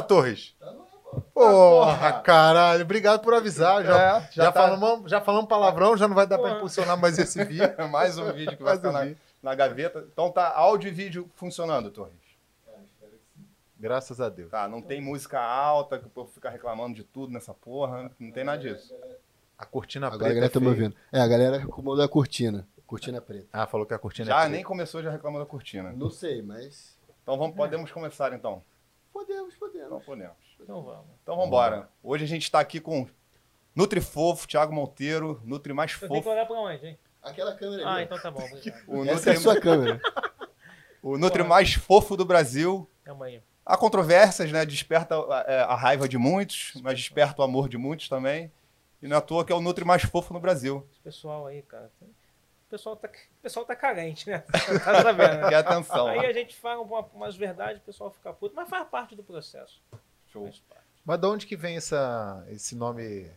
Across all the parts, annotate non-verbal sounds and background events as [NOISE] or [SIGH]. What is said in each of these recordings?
Tá Torres? Tá. Porra, caralho. Obrigado por avisar. Já, É, já, já tá- falamos, já falamos palavrão, já não vai dar pra Porra. impulsionar mais esse vídeo. [LAUGHS] Mais um vídeo que vai Mais ficar um na, na gaveta. Então tá áudio e vídeo funcionando, Torres. Cara, espero que sim. Graças a Deus. Tá, não tem música alta, que o povo fica reclamando de tudo nessa porra. Não tem nada disso. A cortina Agora a preta. galera é tá me ouvindo. É, a galera acomodou a cortina. Cortina preta. Ah, falou que a cortina é Já preta. nem começou, já reclamou da cortina. Não sei, mas. Então vamos, podemos começar então. Podemos, Então podemos. podemos. Então vamos. Então vamos embora. Hoje a gente está aqui com Nutri Fofo, Thiago Monteiro, Nutri mais Eu tenho que fofo. olhar pra onde, hein? Aquela câmera Ah, ali. então tá bom. Obrigado. [LAUGHS] O Essa Nutri, é a sua [LAUGHS] câmera. o Nutri mais fofo do Brasil. Calma aí. Há controvérsias, né? Desperta é, a raiva de muitos, mas desperta o amor de muitos também. E não é à toa que é o Nutri mais fofo no Brasil. Esse pessoal aí, cara. tem- O pessoal tá, o pessoal tá carente, né? [LAUGHS] Tá sabendo, né? Que atenção. Aí a gente fala uma- umas verdades, o pessoal fica puto, mas faz parte do processo. Show. Parte. Mas de onde que vem essa, esse nome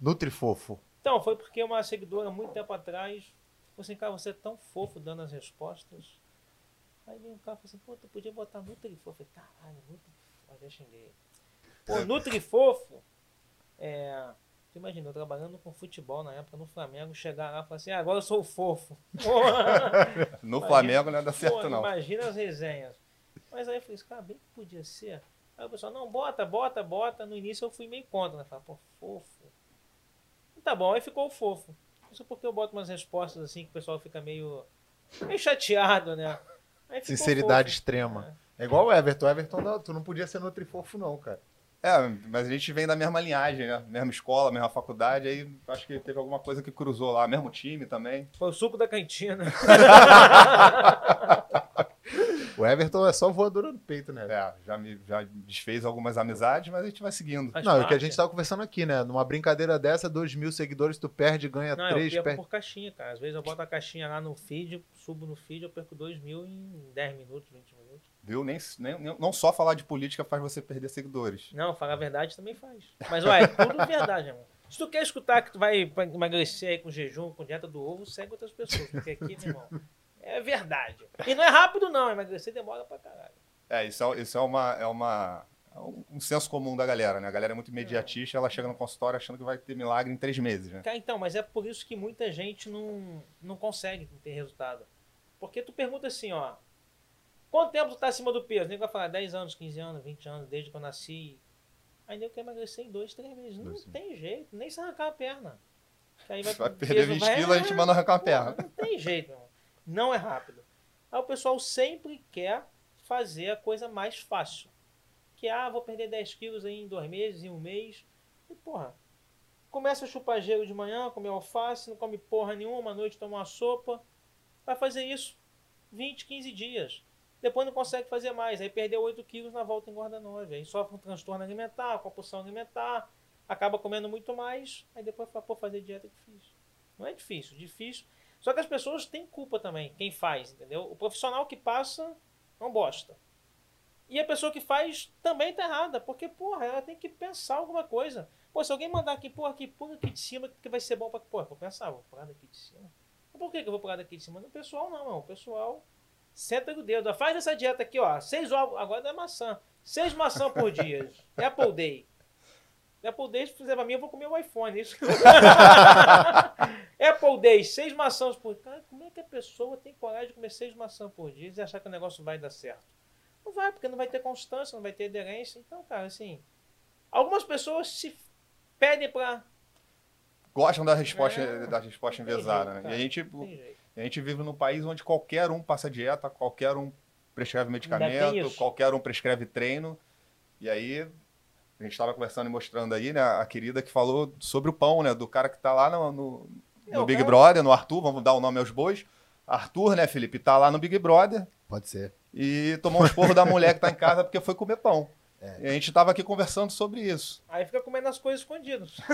Nutrifofo? Então, foi porque uma seguidora, muito tempo atrás, falou assim, cara, você é tão fofo dando as respostas. Aí vem um cara e falou assim, pô, tu podia botar Nutrifofo. Eu falei, caralho, Nutrifofo. Aí já xinguei. Pô, Nutrifofo, é... Tu imagina, eu trabalhando com futebol na época no Flamengo, chegar lá e falar assim, ah, agora eu sou o fofo. [LAUGHS] No Imagina- Flamengo não ia dar certo, Pô, não. Imagina as resenhas. Mas aí eu falei, cara, bem que podia ser. Aí o pessoal, não, bota, bota, bota. No início eu fui meio contra, né? Falei, pô, fofo. Tá bom, aí ficou o fofo. Isso porque eu boto umas respostas assim que o pessoal fica meio, meio chateado, né? Sinceridade fofo. extrema. É igual o Everton. Everton, não, tu não podia ser Nutrifofo, não, cara. É, mas a gente vem da mesma linhagem, né? Mesma escola, mesma faculdade, aí acho que teve alguma coisa que cruzou lá, mesmo time também. Foi o suco da cantina. [LAUGHS] O Everton é só voadora no peito, né? É, já me já desfez algumas amizades, mas a gente vai seguindo. Faz Não, é o que a gente tava conversando aqui, né? Numa brincadeira dessa, 2 mil seguidores, tu perde, ganha Não, eu três, perco perde. por caixinha, cara. Às vezes eu boto a caixinha lá no feed, subo no feed, eu perco 2 mil em 10 minutos, 20 minutos. Viu? Nem, nem, não só falar de política faz você perder seguidores. Não, falar a verdade também faz. Mas, olha, é tudo verdade, irmão. Se tu quer escutar que tu vai emagrecer aí com jejum, com dieta do ovo, segue outras pessoas. Porque aqui, meu irmão, é verdade. E não é rápido, não. Emagrecer demora pra caralho. É, isso é, isso é uma. É uma é um, senso comum da galera, né? A galera é muito imediatista, ela chega no consultório achando que vai ter milagre em três meses, né? Então, mas é por isso que muita gente não, não consegue ter resultado. Porque tu pergunta assim, ó. Quanto tempo tu tá acima do peso? Nem vai falar 10 anos, 15 anos, 20 anos, desde que eu nasci. Aí nem quer emagrecer em 2, 3 meses. Não Dois, tem jeito, nem se arrancar a perna. Que aí Vai o perder peso 20 vai- quilos, a gente manda arrancar Porra, perna. Não tem jeito, meu irmão. Não é rápido. Aí o pessoal sempre quer fazer a coisa mais fácil. Que, ah, vou perder 10 quilos aí em dois meses, em um mês. E, porra, começa a chupar gelo de manhã, comer alface, não come porra nenhuma, à noite toma uma sopa. Vai fazer isso 20, 15 dias. Depois não consegue fazer mais. Aí perdeu 8 quilos na volta engorda 9. Aí sofre um transtorno alimentar, compulsão alimentar, acaba comendo muito mais. Aí depois fala, pô, fazer dieta é difícil. Não é difícil, difícil. Só que as pessoas têm culpa também, quem faz, entendeu? O profissional que passa não bosta. E a pessoa que faz também tá errada, porque, porra, ela tem que pensar alguma coisa. Pô, se alguém mandar aqui, porra, aqui, pula aqui de cima, que vai ser bom pra. Porra, vou pensar, vou pular daqui de cima. Por que, que eu vou pular daqui de cima? No pessoal não, não. O pessoal senta dedo. ó, Faz essa dieta aqui, ó. Seis ovos, agora não é maçã. Seis maçãs por dia. Apple Day. Apple Day, se fizer pra mim, eu vou comer o iPhone. Isso. Apple [LAUGHS] Day, seis maçãs por dia. Cara, como é que a pessoa tem coragem de comer seis maçãs por dia e achar que o negócio vai dar certo? Não vai, porque não vai ter constância, não vai ter aderência. Então, cara, assim. Algumas pessoas se pedem pra. Gostam da resposta, É. da resposta enviesada, jeito, né? E a gente, Não tem jeito. A gente vive num país onde qualquer um passa dieta, qualquer um prescreve medicamento, qualquer um prescreve treino. E aí, a gente estava conversando e mostrando aí, né? A querida que falou sobre o pão, né? Do cara que tá lá no, no, É, no Big cara- Brother, no Arthur, vamos dar o nome aos bois. Arthur, né, Felipe, tá lá no Big Brother Pode ser. e tomou um esporro da mulher que tá em casa porque foi comer pão. E a gente tava aqui conversando sobre isso. Aí fica comendo as coisas escondidas. [LAUGHS]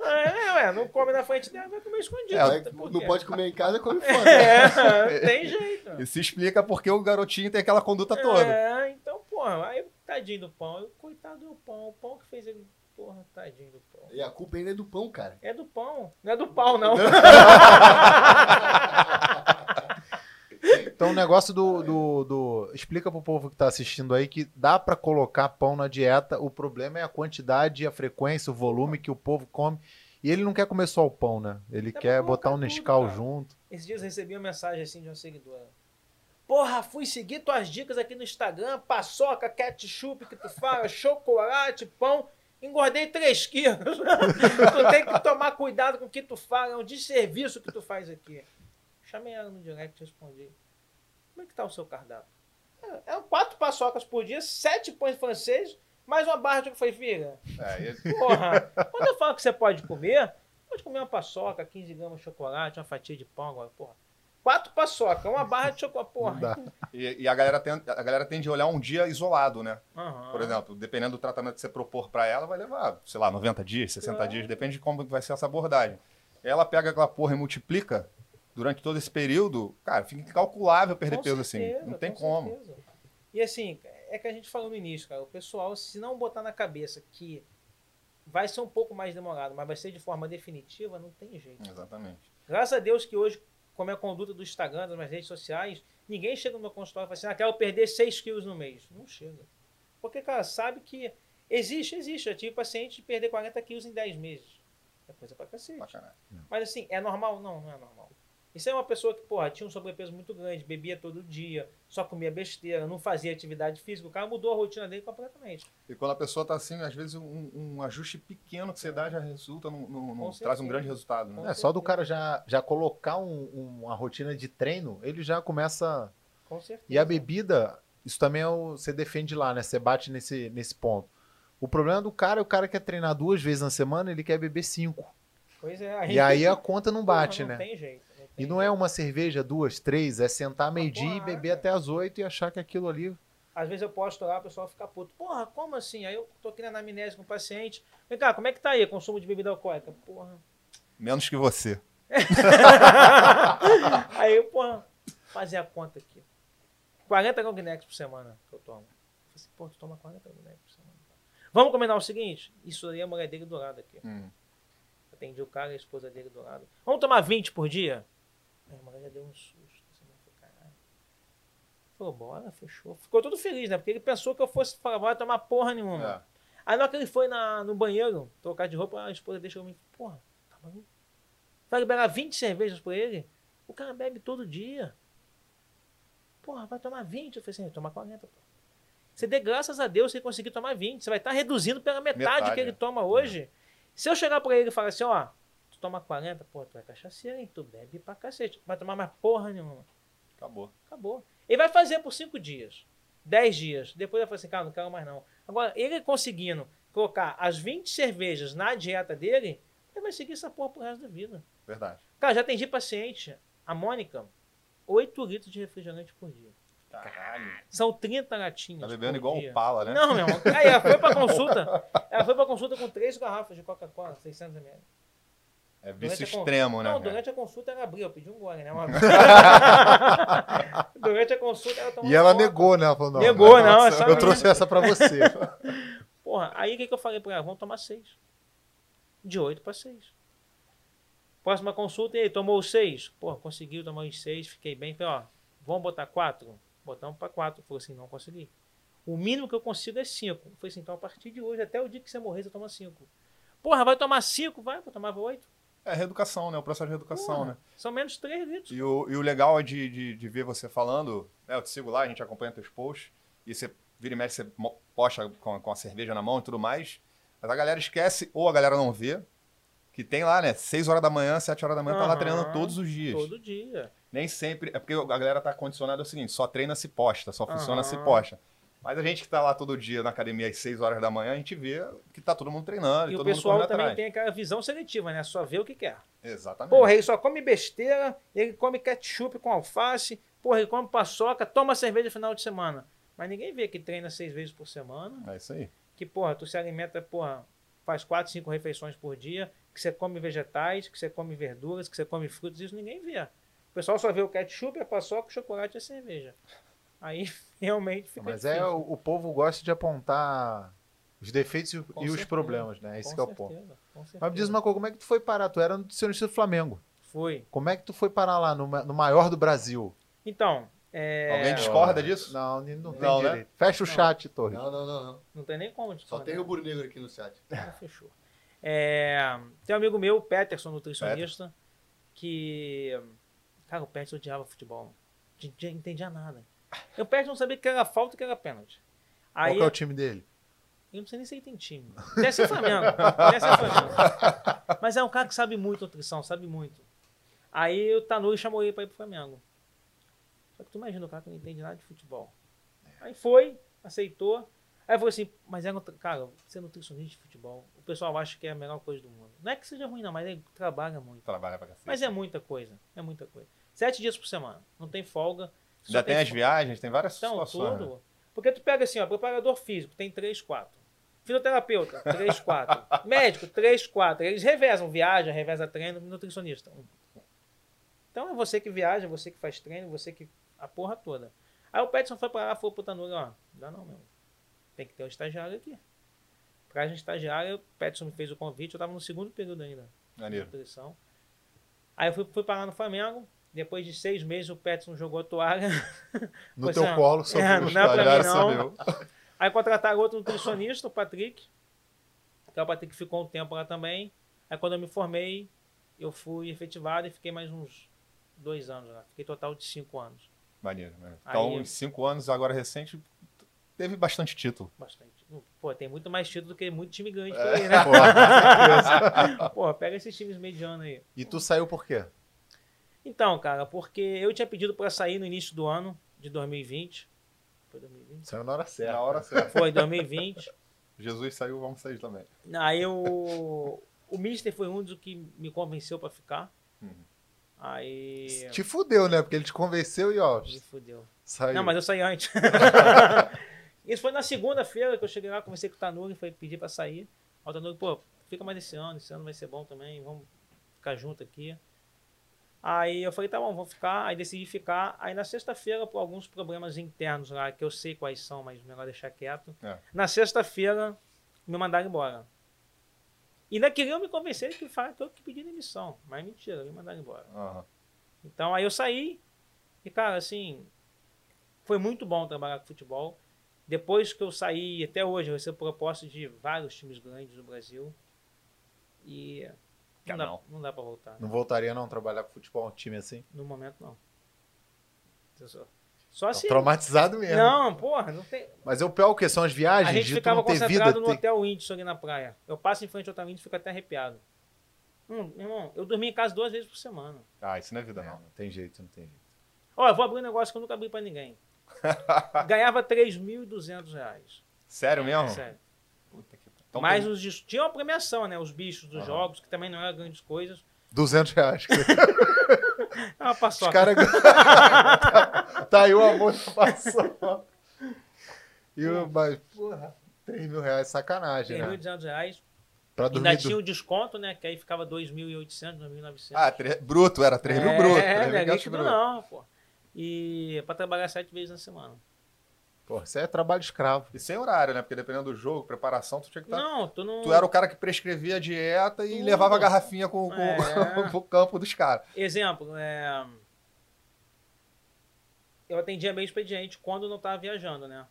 é, ué, não come na frente dela, vai comer escondido. É, não pode comer em casa, come [LAUGHS] fora. É, tem jeito. Isso explica porque o garotinho tem aquela conduta toda. É, então, porra, aí tadinho do pão. Eu, coitado do pão. O pão que fez ele. Porra, tadinho do pão. E a culpa ainda é do pão, cara. É do pão. Não é do pau, não. [LAUGHS] Então o negócio do, do, do- Explica pro povo que tá assistindo aí que dá pra colocar pão na dieta. O problema é a quantidade, a frequência, o volume que o povo come. E ele não quer comer só o pão, né? Ele Dá quer botar um tudo, Nescau cara. junto. Esses dias eu recebi uma mensagem assim de uma seguidora. Porra, fui seguir tuas dicas aqui no Instagram, paçoca, ketchup que tu fala, [LAUGHS] chocolate, pão. Engordei 3 quilos. [LAUGHS] tu tem que tomar cuidado com o que tu fala, é um desserviço que tu faz aqui. Chamei ela no direct e respondi. Como é que tá o seu cardápio? É, é quatro paçocas por dia, sete pães franceses, mais uma barra de... Falei, filha, É, Porra, quando eu falo que você pode comer, pode comer uma paçoca, 15 gramas de chocolate, uma fatia de pão agora, porra. Quatro paçoca, uma barra de chocolate, porra. e- e a, galera tem, a galera tende a olhar um dia isolado, né? Aham. Por exemplo, dependendo do tratamento que você propor para ela, vai levar, sei lá, 90 dias, 60 Claro. dias, depende de como vai ser essa abordagem. Ela pega aquela porra e multiplica durante todo esse período, cara, fica incalculável perder Com peso certeza, assim. Não tem com como. certeza. E assim, é que a gente falou no início, cara, o pessoal, se não botar na cabeça que vai ser um pouco mais demorado, mas vai ser de forma definitiva, não tem jeito. Exatamente. Graças a Deus que hoje, como é a conduta do Instagram, das minhas redes sociais, ninguém chega no meu consultório e fala assim, ah, quero perder 6 quilos no mês. Não chega. Porque, cara, sabe que existe, existe. Eu tive paciente de perder 40 quilos em 10 meses. É coisa pra cacete. Mas assim, é normal? Não, não é normal. Isso é uma pessoa que, porra, tinha um sobrepeso muito grande, bebia todo dia, só comia besteira, não fazia atividade física. O cara mudou a rotina dele completamente. E quando a pessoa tá assim, às vezes um, um ajuste pequeno que você dá já resulta, num, num- num- Com traz um grande resultado. Né? É, só do cara já, já colocar um- uma rotina de treino, ele já começa. Com certeza. E a bebida, isso também é o, você defende lá, né? Você bate nesse, nesse ponto. O problema do cara é o cara quer treinar duas vezes na semana, ele quer beber cinco. Pois é. E aí [LAUGHS] a conta não bate, Porra, né? Não tem jeito. E não é uma cerveja, duas, três, é sentar meio-dia e beber até as oito e achar que aquilo ali. Às vezes eu posto lá, o pessoal fica puto. Porra, como assim? Aí eu tô aqui na anamnese com o paciente. Vem cá, como é que tá aí? Consumo de bebida alcoólica? Porra. Menos que você. [LAUGHS] Aí eu, porra, fazer a conta aqui. 40 Gongnex por semana que eu tomo. Eu falei assim, pô, tu toma 40 Gongnex por semana. Vamos combinar o seguinte? Isso aí é a mulher dele do lado aqui. Hum. Atendi o cara e a esposa dele do lado. Vamos tomar 20 por dia? Aí a mulher já deu um susto. Assim, né? Caralho. Falou, bora, fechou. Ficou todo feliz, né? Porque ele pensou que eu fosse falar, vai tomar porra nenhuma. É. Aí na hora que ele foi na, no banheiro trocar de roupa, a esposa deixou me. Porra, tá maluco? Vai liberar 20 cervejas por ele? O cara bebe todo dia. Porra, vai tomar 20. Eu falei assim, toma 40, pô. Você dê graças a Deus se ele conseguir tomar 20. Você vai estar reduzindo pela metade, Metade, que ele é. toma hoje. Se eu chegar pra ele e falar assim, ó, tu toma 40, pô, tu é cachaceiro, hein? Tu bebe pra cacete. Vai tomar mais porra nenhuma. Acabou. Acabou. Ele vai fazer por 5 dias, 10 dias. Depois vai falar assim, cara, não quero mais não. Agora, ele conseguindo colocar as 20 cervejas na dieta dele, ele vai seguir essa porra pro resto da vida. Verdade. Cara, já atendi paciente, a Mônica, 8 litros de refrigerante por dia. Caralho. São 30 latinhas. Tá bebendo igual dia. um pala, né? Não, meu irmão. Aí ela foi pra consulta. Ela foi pra consulta com três garrafas de Coca-Cola, 600 ml. É vício extremo, né? Não, cara? durante a consulta ela abriu, eu pedi um gole, né? Uma- [LAUGHS] durante a consulta ela tomou E ela negou, né? Ela falou, não, Negou, não, nossa, essa Eu menina- trouxe essa pra você. [LAUGHS] Porra, aí o que, que eu falei pra ela? Vamos tomar seis. De oito para seis. Próxima consulta, e aí, tomou seis? Porra, conseguiu tomar os seis, fiquei bem. Falei, ó, vamos botar quatro? Botamos para quatro. Falei assim, não consegui. O mínimo que eu consigo é cinco. Falei assim, então a partir de hoje, até o dia que você morrer, você toma cinco. Porra, vai tomar cinco? Vai, eu tomava oito. É reeducação, né? O processo de reeducação, Porra, né? São menos três litros. E o, e o legal é de, de, de ver você falando, né, eu te sigo lá, a gente acompanha teus posts, e você vira e mexe, você posta com, com a cerveja na mão e tudo mais, mas a galera esquece, ou a galera não vê, que tem lá, né, 6 horas da manhã, 7 horas da manhã, tá lá treinando todos os dias. Todo dia. Nem sempre, é porque a galera tá condicionada ao seguinte, só treina se posta, só funciona se Aham. posta. Mas a gente que tá lá todo dia na academia às 6 horas da manhã, a gente vê que tá todo mundo treinando e, o pessoal também atrás. tem aquela visão seletiva, né? Só vê o que quer. Exatamente. Porra, ele só come besteira, ele come ketchup com alface, porra, ele come paçoca, toma cerveja no final de semana. Mas ninguém vê que treina seis vezes por semana, É isso aí. que, porra, tu se alimenta, porra, faz quatro, cinco refeições por dia, que você come vegetais, que você come verduras, que você come frutas, isso ninguém vê. O pessoal só vê o ketchup, a paçoca, o chocolate e a cerveja. Aí [LAUGHS] realmente fica Mas [LAUGHS] é, difícil. o, o povo gosta de apontar os defeitos e, Com e os problemas, né? Esse Com que é o ponto. Mas me diz uma coisa, como é que tu foi parar? Tu era nutricionista do Flamengo. Foi. Como é que tu foi parar lá, no, no maior do Brasil? Então, É, Alguém discorda disso? Não, não tem Não, né? Fecha o Não. chat, Torres. Não, não, não, não. Não tem nem como Só tem o Rubro Negro aqui no chat. Ah, [LAUGHS] fechou. É, tem um amigo meu, o Peterson, nutricionista, que. Cara, o Peterson odiava futebol. Não entendia nada. E o Peterson não sabia que era falta e que era pênalti. Qual Aí, que é o time dele? eu não sei nem se ele tem time. Deve ser Flamengo. Deve ser Flamengo. [LAUGHS] Mas é um cara que sabe muito nutrição, sabe muito. Aí o Tanuri chamou ele pra ir pro Flamengo. Só que tu imagina o cara que não entende nada de futebol. Aí foi, aceitou. Aí falou assim, mas é, cara, ser nutricionista de futebol, o pessoal acha que é a melhor coisa do mundo. Não é que seja ruim não, mas ele trabalha muito. Trabalha pra cacete. Mas é muita coisa, é muita coisa. Sete dias por semana, não tem folga. Ainda tem as fo- viagens, tem várias então, situações. né? tudo. Porque tu pega assim, ó, preparador físico, tem três, quatro. Fisioterapeuta, [LAUGHS] três, quatro. Médico, três, quatro. Eles revezam, viaja, reveza treino, nutricionista. Então é você que viaja, você que faz treino, você que. a porra toda. Aí o Petson foi pra lá, falou pro Tanuri, ó, não dá não, meu. Tem que ter um estagiário aqui. Pra gente estagiário, o Petson me fez o convite, eu tava no segundo período ainda de Maneiro. nutrição. Aí eu fui, fui parar no Flamengo. Depois de seis meses, o Petson jogou a toalha. No Pois teu é. colo, sobre É, não dá pra estagiário mim, não. Aí contrataram outro nutricionista, o Patrick. É o Patrick ficou um tempo lá também. Aí quando eu me formei, eu fui efetivado e fiquei mais uns dois anos lá. Fiquei total de cinco anos. Maneiro, maneiro. Aí- Então, em cinco anos, agora recente, teve bastante título. Bastante. Pô, tem muito mais título do que muito time grande É. por aí, né? [LAUGHS] Porra. Pô, pega esses times medianos aí. E tu saiu por quê? Então, cara, porque eu tinha pedido pra sair no início do ano de 2020. Foi 2020? Saiu na hora certa. Na hora certa. Foi 2020. [LAUGHS] Jesus saiu, vamos sair também. Aí o, o Mister foi um dos que me convenceu pra ficar. Uhum. Aí. Te fudeu, né? Porque ele te convenceu e ó, Me fudeu. saiu. Não, mas eu saí antes. [LAUGHS] Isso foi na segunda-feira que eu cheguei lá, conversei com o Tanuri, foi pedir pra sair. Aí o Tanuri, pô, fica mais esse ano, esse ano vai ser bom também, vamos ficar junto aqui. Aí eu falei, tá bom, vou ficar. Aí decidi ficar. Aí na sexta-feira, por alguns problemas internos lá, que eu sei quais são, mas melhor deixar quieto. É. Na sexta-feira, me mandaram embora. E ainda queriam me convencer que que eu que pedi demissão. Mas mentira, me mandaram embora. Aham. Então aí eu saí e, cara, assim, foi muito bom trabalhar com futebol. Depois que eu saí, até hoje, eu recebo propostas de vários times grandes do Brasil. E não dá, Não. não dá pra voltar. Não voltaria não trabalhar com futebol, um time assim? No momento, não. Só, só se... Traumatizado mesmo. Não, porra, não tem... Mas o pior é o quê? São as viagens A gente ficava não ter vida. concentrado no tem- Hotel Windsor ali na praia. Eu passo em frente ao Hotel Windsor e fico até arrepiado. Hum, meu irmão, eu dormi em casa duas vezes por semana. Ah, isso não é vida, Não, não. não tem jeito, não tem jeito. Ó, eu vou abrir um negócio que eu nunca abri pra ninguém. [LAUGHS] Ganhava 3.200 reais. Sério mesmo? Sério. Então, Mas tem- os, dis- tinha uma premiação, né? Os bichos dos Aham. jogos, que também não eram grandes coisas. 200 reais. [LAUGHS] É uma Os paçoca. caras. [LAUGHS] [LAUGHS] tá aí o amor da paçoca. E o. Mas, porra, 3 mil reais, sacanagem, né? 3.200 reais. Pra dormir. Ainda do- tinha o desconto, né? Que aí ficava 2.800, 2.900. Ah, tre... bruto, era 3 mil é, bruto. É, 3 não é líquido bruto. não, pô. E pra trabalhar sete vezes na semana. Pô, isso é trabalho escravo. E sem horário, né? Porque dependendo do jogo, preparação, tu tinha que estar. Não, tu não... Tu era o cara que prescrevia a dieta e Tudo. levava a garrafinha com, com, É. [LAUGHS] pro campo dos caras. Exemplo, é... Eu atendia meio expediente quando não tava viajando, né?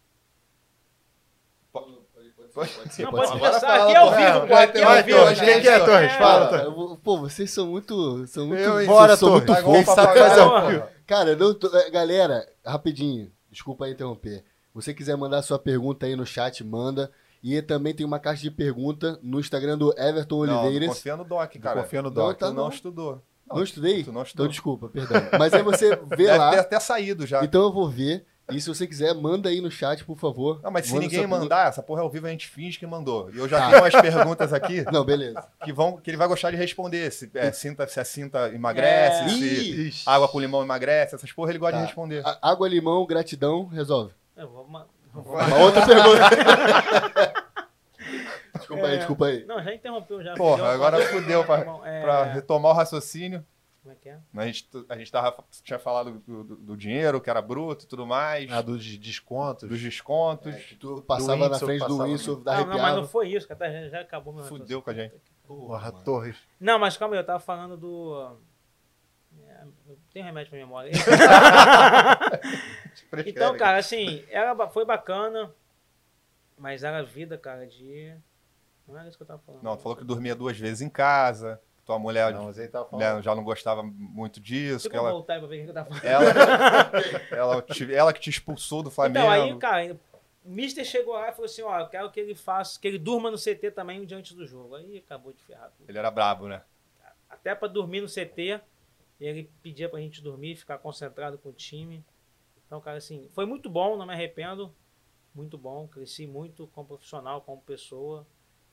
Pode, pode, pode, Pode ser, pode ser. ser. Não, pode pode começar. Aqui é ao vivo, pô. Aqui é ao vivo. Torres, né? quem que é, Torres? É. Fala, vou- pô, vocês são muito. São muito. Eu? Bora, são muito Torres. Tá igual fofos. o sabe fazer. Cara, não tô- é, galera, rapidinho, desculpa aí interromper. Você quiser mandar sua pergunta aí no chat, manda. E também tem uma caixa de pergunta no Instagram do Everton Não, não Oliveiras. confia no Doc, cara. confia no Não, Doc. tá Tu não não. estudou. Não estudei? Tu não Então estudou. desculpa, perdão. Mas aí você [LAUGHS] vê Deve lá. ter até saído já. Então eu vou ver. E se você quiser, manda aí no chat, por favor. Não, mas se ninguém pergunta. mandar, essa porra é ao vivo, a gente finge que mandou. E eu já Tá. tenho umas perguntas aqui [LAUGHS] Não, beleza. que, vão, que ele vai gostar de responder. Se, é, cinta, se a cinta emagrece, É. se Ixi. água com limão emagrece, essas porra ele gosta Tá. de responder. a- água, limão, gratidão, resolve. Eu vou... ma- Uma [LAUGHS] outra pergunta. [LAUGHS] desculpa aí, É. desculpa aí. Não, já interrompeu já. Porra, Fudeu. agora fudeu pra, é, pra retomar o raciocínio. Como é que é? A gente, a gente tava, tinha falado do, do- do dinheiro, que era bruto e tudo mais, Ah, dos descontos. dos descontos. É, que tu passava na frente do passava Windsor, no- da Não, não, mas não foi isso, cara. Já, já acabou meu Fudeu com a gente. Porra, Torres. Não, mas calma aí, eu tava falando do. Tenho remédio pra memória. [LAUGHS] Então, cara, assim, era, ba- foi bacana, mas era vida, cara, de. Não era isso que eu tava falando. Não, tu falou que dormia duas vezes em casa, tua mulher Não, mas ele tava né, falando. já não gostava muito disso, que eu ela, voltar pra ver o que eu tava falando. ela, [LAUGHS] ela, te- ela que te expulsou do Flamengo. Então, aí, cara, o Mister chegou lá e falou assim: ó, eu quero que ele faça, que ele durma no CT também diante do jogo. Aí acabou de ferrar tudo. Ele era brabo, né? Até pra dormir no CT, ele pedia pra gente dormir, ficar concentrado com o time. Então, cara, assim, foi muito bom, não me arrependo. Muito bom, cresci muito como profissional, como pessoa.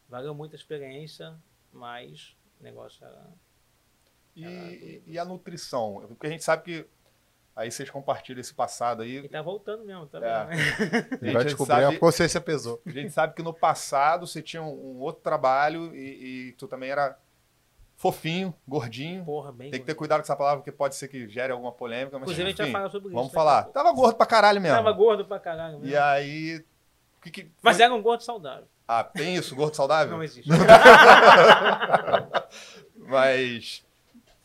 Valeu muito a experiência, mas o negócio era. E, e a nutrição? Porque a gente sabe que aí vocês compartilham esse passado aí. Ele tá voltando mesmo, tá É. vendo? [LAUGHS] Ele A vai descobrir sabe- a consciência pesou. A gente sabe que no passado você tinha um, um outro trabalho e, e tu também era fofinho, gordinho. Porra, bem. Tem que ter cuidado com essa palavra, porque pode ser que gere alguma polêmica. Mas, Inclusive, a gente vai enfim, falar sobre isso. Vamos a falar. pouco. Tava gordo pra caralho mesmo. Tava gordo pra caralho mesmo. E aí. o que que- Mas era um gordo saudável. Ah, tem isso, gordo saudável? Não existe. [LAUGHS] Mas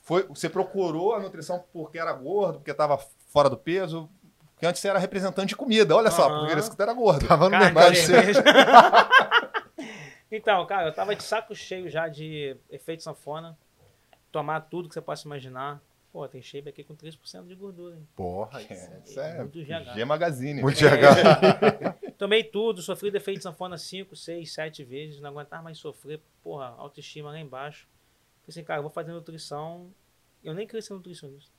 foi, você procurou a nutrição porque era gordo, porque estava fora do peso? Porque antes você era representante de comida, olha só, porque você era gordo. Tava no Carne, mercado. [LAUGHS] então, cara, eu tava de saco cheio já de efeito sanfona. Tomar tudo que você possa imaginar. Pô, tem shape aqui com 3% de gordura, hein? Porra, É, Isso é Muito GH. G Magazine. Muito É. GH. [LAUGHS] [LAUGHS] Tomei tudo, sofri defeito de sanfona 5, 6, 7 vezes, não aguentava mais sofrer, porra, autoestima lá embaixo. Falei assim, cara, vou fazer nutrição. Eu nem queria ser nutricionista.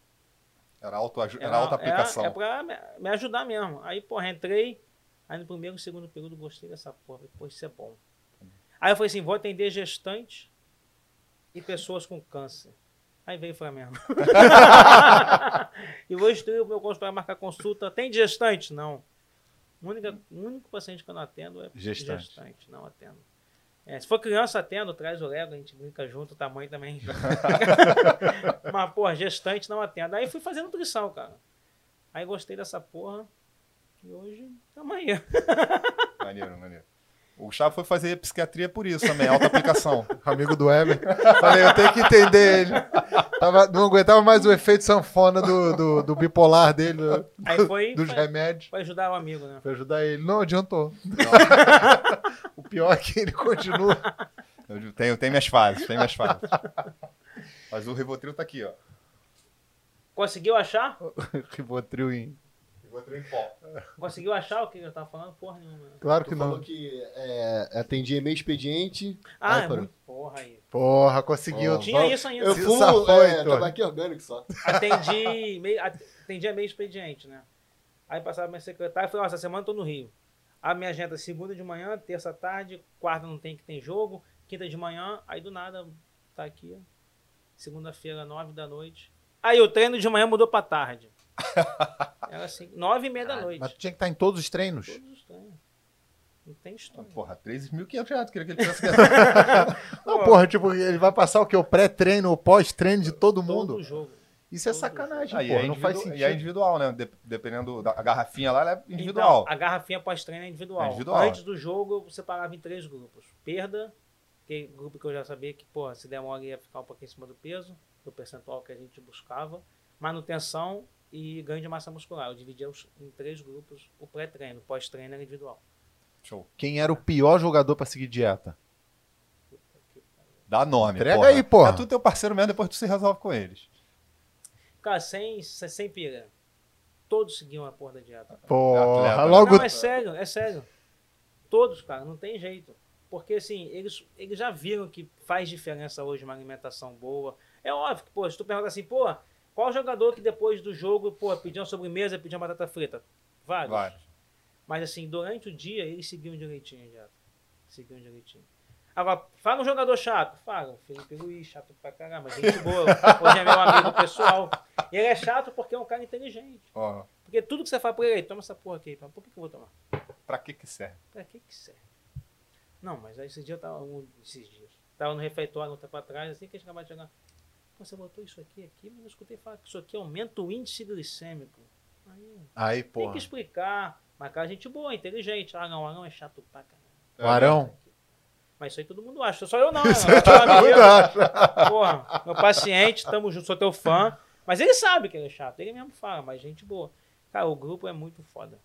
Era, auto, era alta aplicação. É, é pra me, me ajudar mesmo. Aí, porra, entrei. Aí no primeiro e segundo período gostei dessa porra. Falei, pô, isso é bom. Aí eu falei assim, vou atender gestantes e pessoas com câncer. Aí veio o Flamengo. [LAUGHS] e vou instruir o meu consultório para marcar consulta. Tem gestante? Não. O único, único paciente que eu não atendo é Gestante. Não atendo. É, se for criança, atendo, traz o Lego, a gente brinca junto, o tamanho também. [LAUGHS] [LAUGHS] Mas, porra, gestante não atendo. Aí fui fazer nutrição, cara. Aí gostei dessa porra. E hoje, tamo aí. Maneiro, maneiro. O Gustavo foi fazer psiquiatria por isso também, alta aplicação. [LAUGHS] Amigo do Weber. Falei, eu tenho que entender ele. Tava, não aguentava mais o efeito sanfona do, do, do bipolar dele, do- Aí foi [LAUGHS] dos pra, remédios. pra ajudar o amigo, né? Pra ajudar ele. Não adiantou. [LAUGHS] o pior é que ele continua. Eu tenho, tenho minhas fases, tenho minhas fases. Mas o Rivotril tá aqui, ó. Conseguiu achar? Rivotril em. Rivotril em pó. Conseguiu achar o que eu tava falando? Porra nenhuma. Claro Tu que falou não. que é, atendia e-mail expediente. Ah, Aí é muito porra aí. Porra, conseguiu. Ó, Tinha isso ainda. Eu fumo, safou, é, tabaco orgânico só. atendi [LAUGHS] meio, atendia meio expediente, né? Aí passava minha secretária e falei, ó, essa semana eu tô no Rio. A minha agenda é segunda de manhã, terça tarde, quarta não tem que tem jogo, quinta de manhã, aí do nada tá aqui. Segunda-feira, nove da noite. Aí o treino de manhã mudou pra tarde. [LAUGHS] Era assim, nove e meia da noite. Mas tu tinha que estar em todos os treinos. Todos os treinos. Não tem história. Porra, 3.500 reais, queria que ele tivesse [LAUGHS] Não, porra, tipo, ele vai passar o que? O pré-treino, o pós-treino de todo Todo mundo. jogo. Isso é todo sacanagem, Ah, porra. é Não faz sentido. e é individual, né? De- dependendo da garrafinha lá, ela é individual. Então, a garrafinha pós-treino é individual. É individual. Antes do jogo, eu separava em três grupos. Perda, que é grupo que eu já sabia que, pô, se der mole ia ficar um pouquinho em cima do peso, do percentual que a gente buscava. Manutenção e ganho de massa muscular. Eu dividia os- em três grupos o pré-treino. O Pós-treino era individual. Show. Quem era o pior jogador pra seguir dieta? Dá nome. Entrega porra. aí, porra. É tu teu parceiro mesmo, depois tu se resolve com eles. Cara, sem, sem pira. Todos seguiam a porra da dieta. Porra, Atleta. logo. Não, é sério, é sério. Todos, cara, não tem jeito. Porque assim, eles, eles já viram que faz diferença hoje uma alimentação boa. É óbvio que, pô, se tu pergunta assim, pô, qual jogador que depois do jogo, pô, pediu uma sobremesa, pediu uma batata frita? Vários. Vários. Mas assim, durante o dia eles seguiam direitinho dieta. Seguiam direitinho. Agora, fala um jogador chato. Fala, Felipe Luiz, chato pra caramba, gente boa. Hoje é meu amigo pessoal. E ele é chato porque é um cara inteligente. Ó, Porque tudo que você fala pra ele, "Ei, toma essa porra aqui. Por que, que eu vou tomar? pra que que serve? Pra que que serve? Não, mas aí esse dia eu tava. um- esses dias. Tava no refeitório um tempo atrás, assim que a gente acabou de chegar. Pô, você botou isso aqui aqui, mas eu escutei falar que isso aqui aumenta o índice glicêmico. Aí, Aí, tem porra. que explicar. Mas cara, gente boa, inteligente. Ah, não, Arão é chato pra caramba. O Arão. Mas isso aí todo mundo acha. Só eu não? Isso Eu todo mundo acha. Porra, meu paciente, tamo junto, sou teu fã. Mas ele sabe que ele é chato, ele mesmo fala, mas gente boa. Cara, o grupo é muito foda.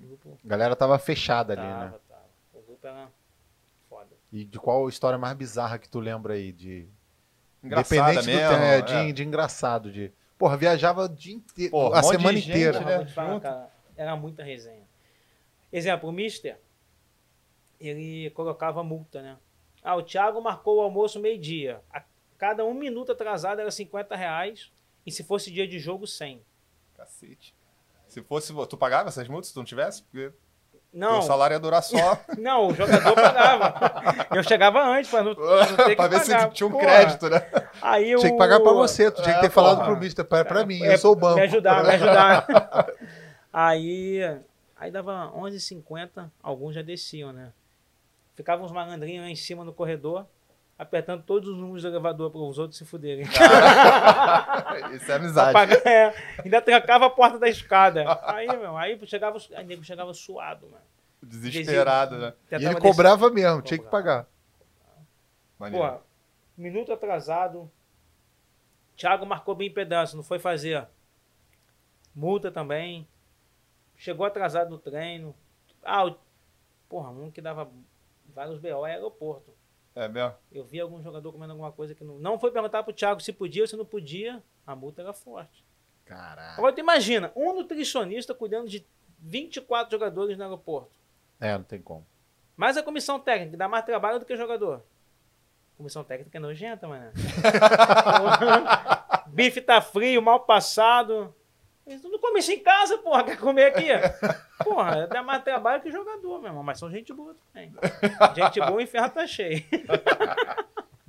O grupo A galera tava fechada ali, tava, né? tava. O grupo era foda. E de qual história mais bizarra que tu lembra aí? De... Engraçada Independente mesmo. do é, é. de, de engraçado. De... Porra, viajava o dia inteiro, Pô, a semana gente, inteira. né? Falar, cara, era muita resenha. Exemplo, o Mister, ele colocava multa, né? Ah, o Thiago marcou o almoço meio-dia. A cada um minuto atrasado era 50 reais. E se fosse dia de jogo, 100. Cacete. Se fosse. Tu pagava essas multas se tu não tivesse? Porque Não, o salário ia durar só. [LAUGHS] não, o jogador pagava. Eu chegava antes pra não, não ter [LAUGHS] que pra ver se pagar. tinha um Porra. crédito, né? Aí Tinha o- que pagar pra você, tu tinha que ter É, falado porra. pro mister, pra, pra mim, É, eu sou o banco. Me ajudar, me ajudar. [LAUGHS] aí, aí dava 11h50, alguns já desciam, né? Ficavam uns malandrinhos lá em cima no corredor, apertando todos os números do elevador para os outros se fuderem. [LAUGHS] Isso é amizade. pagar- é, ainda trancava a porta da escada. Aí, meu, aí chegava, aí nego chegava suado, mano. Desesperado, né? E ele cobrava mesmo, tinha que Cobrava. pagar. Maneiro. Porra, minuto atrasado. Thiago marcou bem pedaço, não foi fazer. Multa também. Chegou atrasado no treino. Ah, o... porra, um que dava vários BO é aeroporto. É mesmo? Eu vi algum jogador comendo alguma coisa que não. Não foi perguntar pro Thiago se podia ou se não podia. A multa era forte. Caralho. Agora tu imagina, um nutricionista cuidando de 24 jogadores no aeroporto. É, não tem como. Mas a comissão técnica dá mais trabalho do que o jogador. Comissão técnica é nojenta, mano. [LAUGHS] [LAUGHS] Bife tá frio, mal passado. Eles não come isso em casa, porra. Quer comer aqui? [LAUGHS] Porra, dá mais trabalho que jogador, meu irmão. Mas são gente boa também. Gente boa, o inferno tá cheio. [LAUGHS]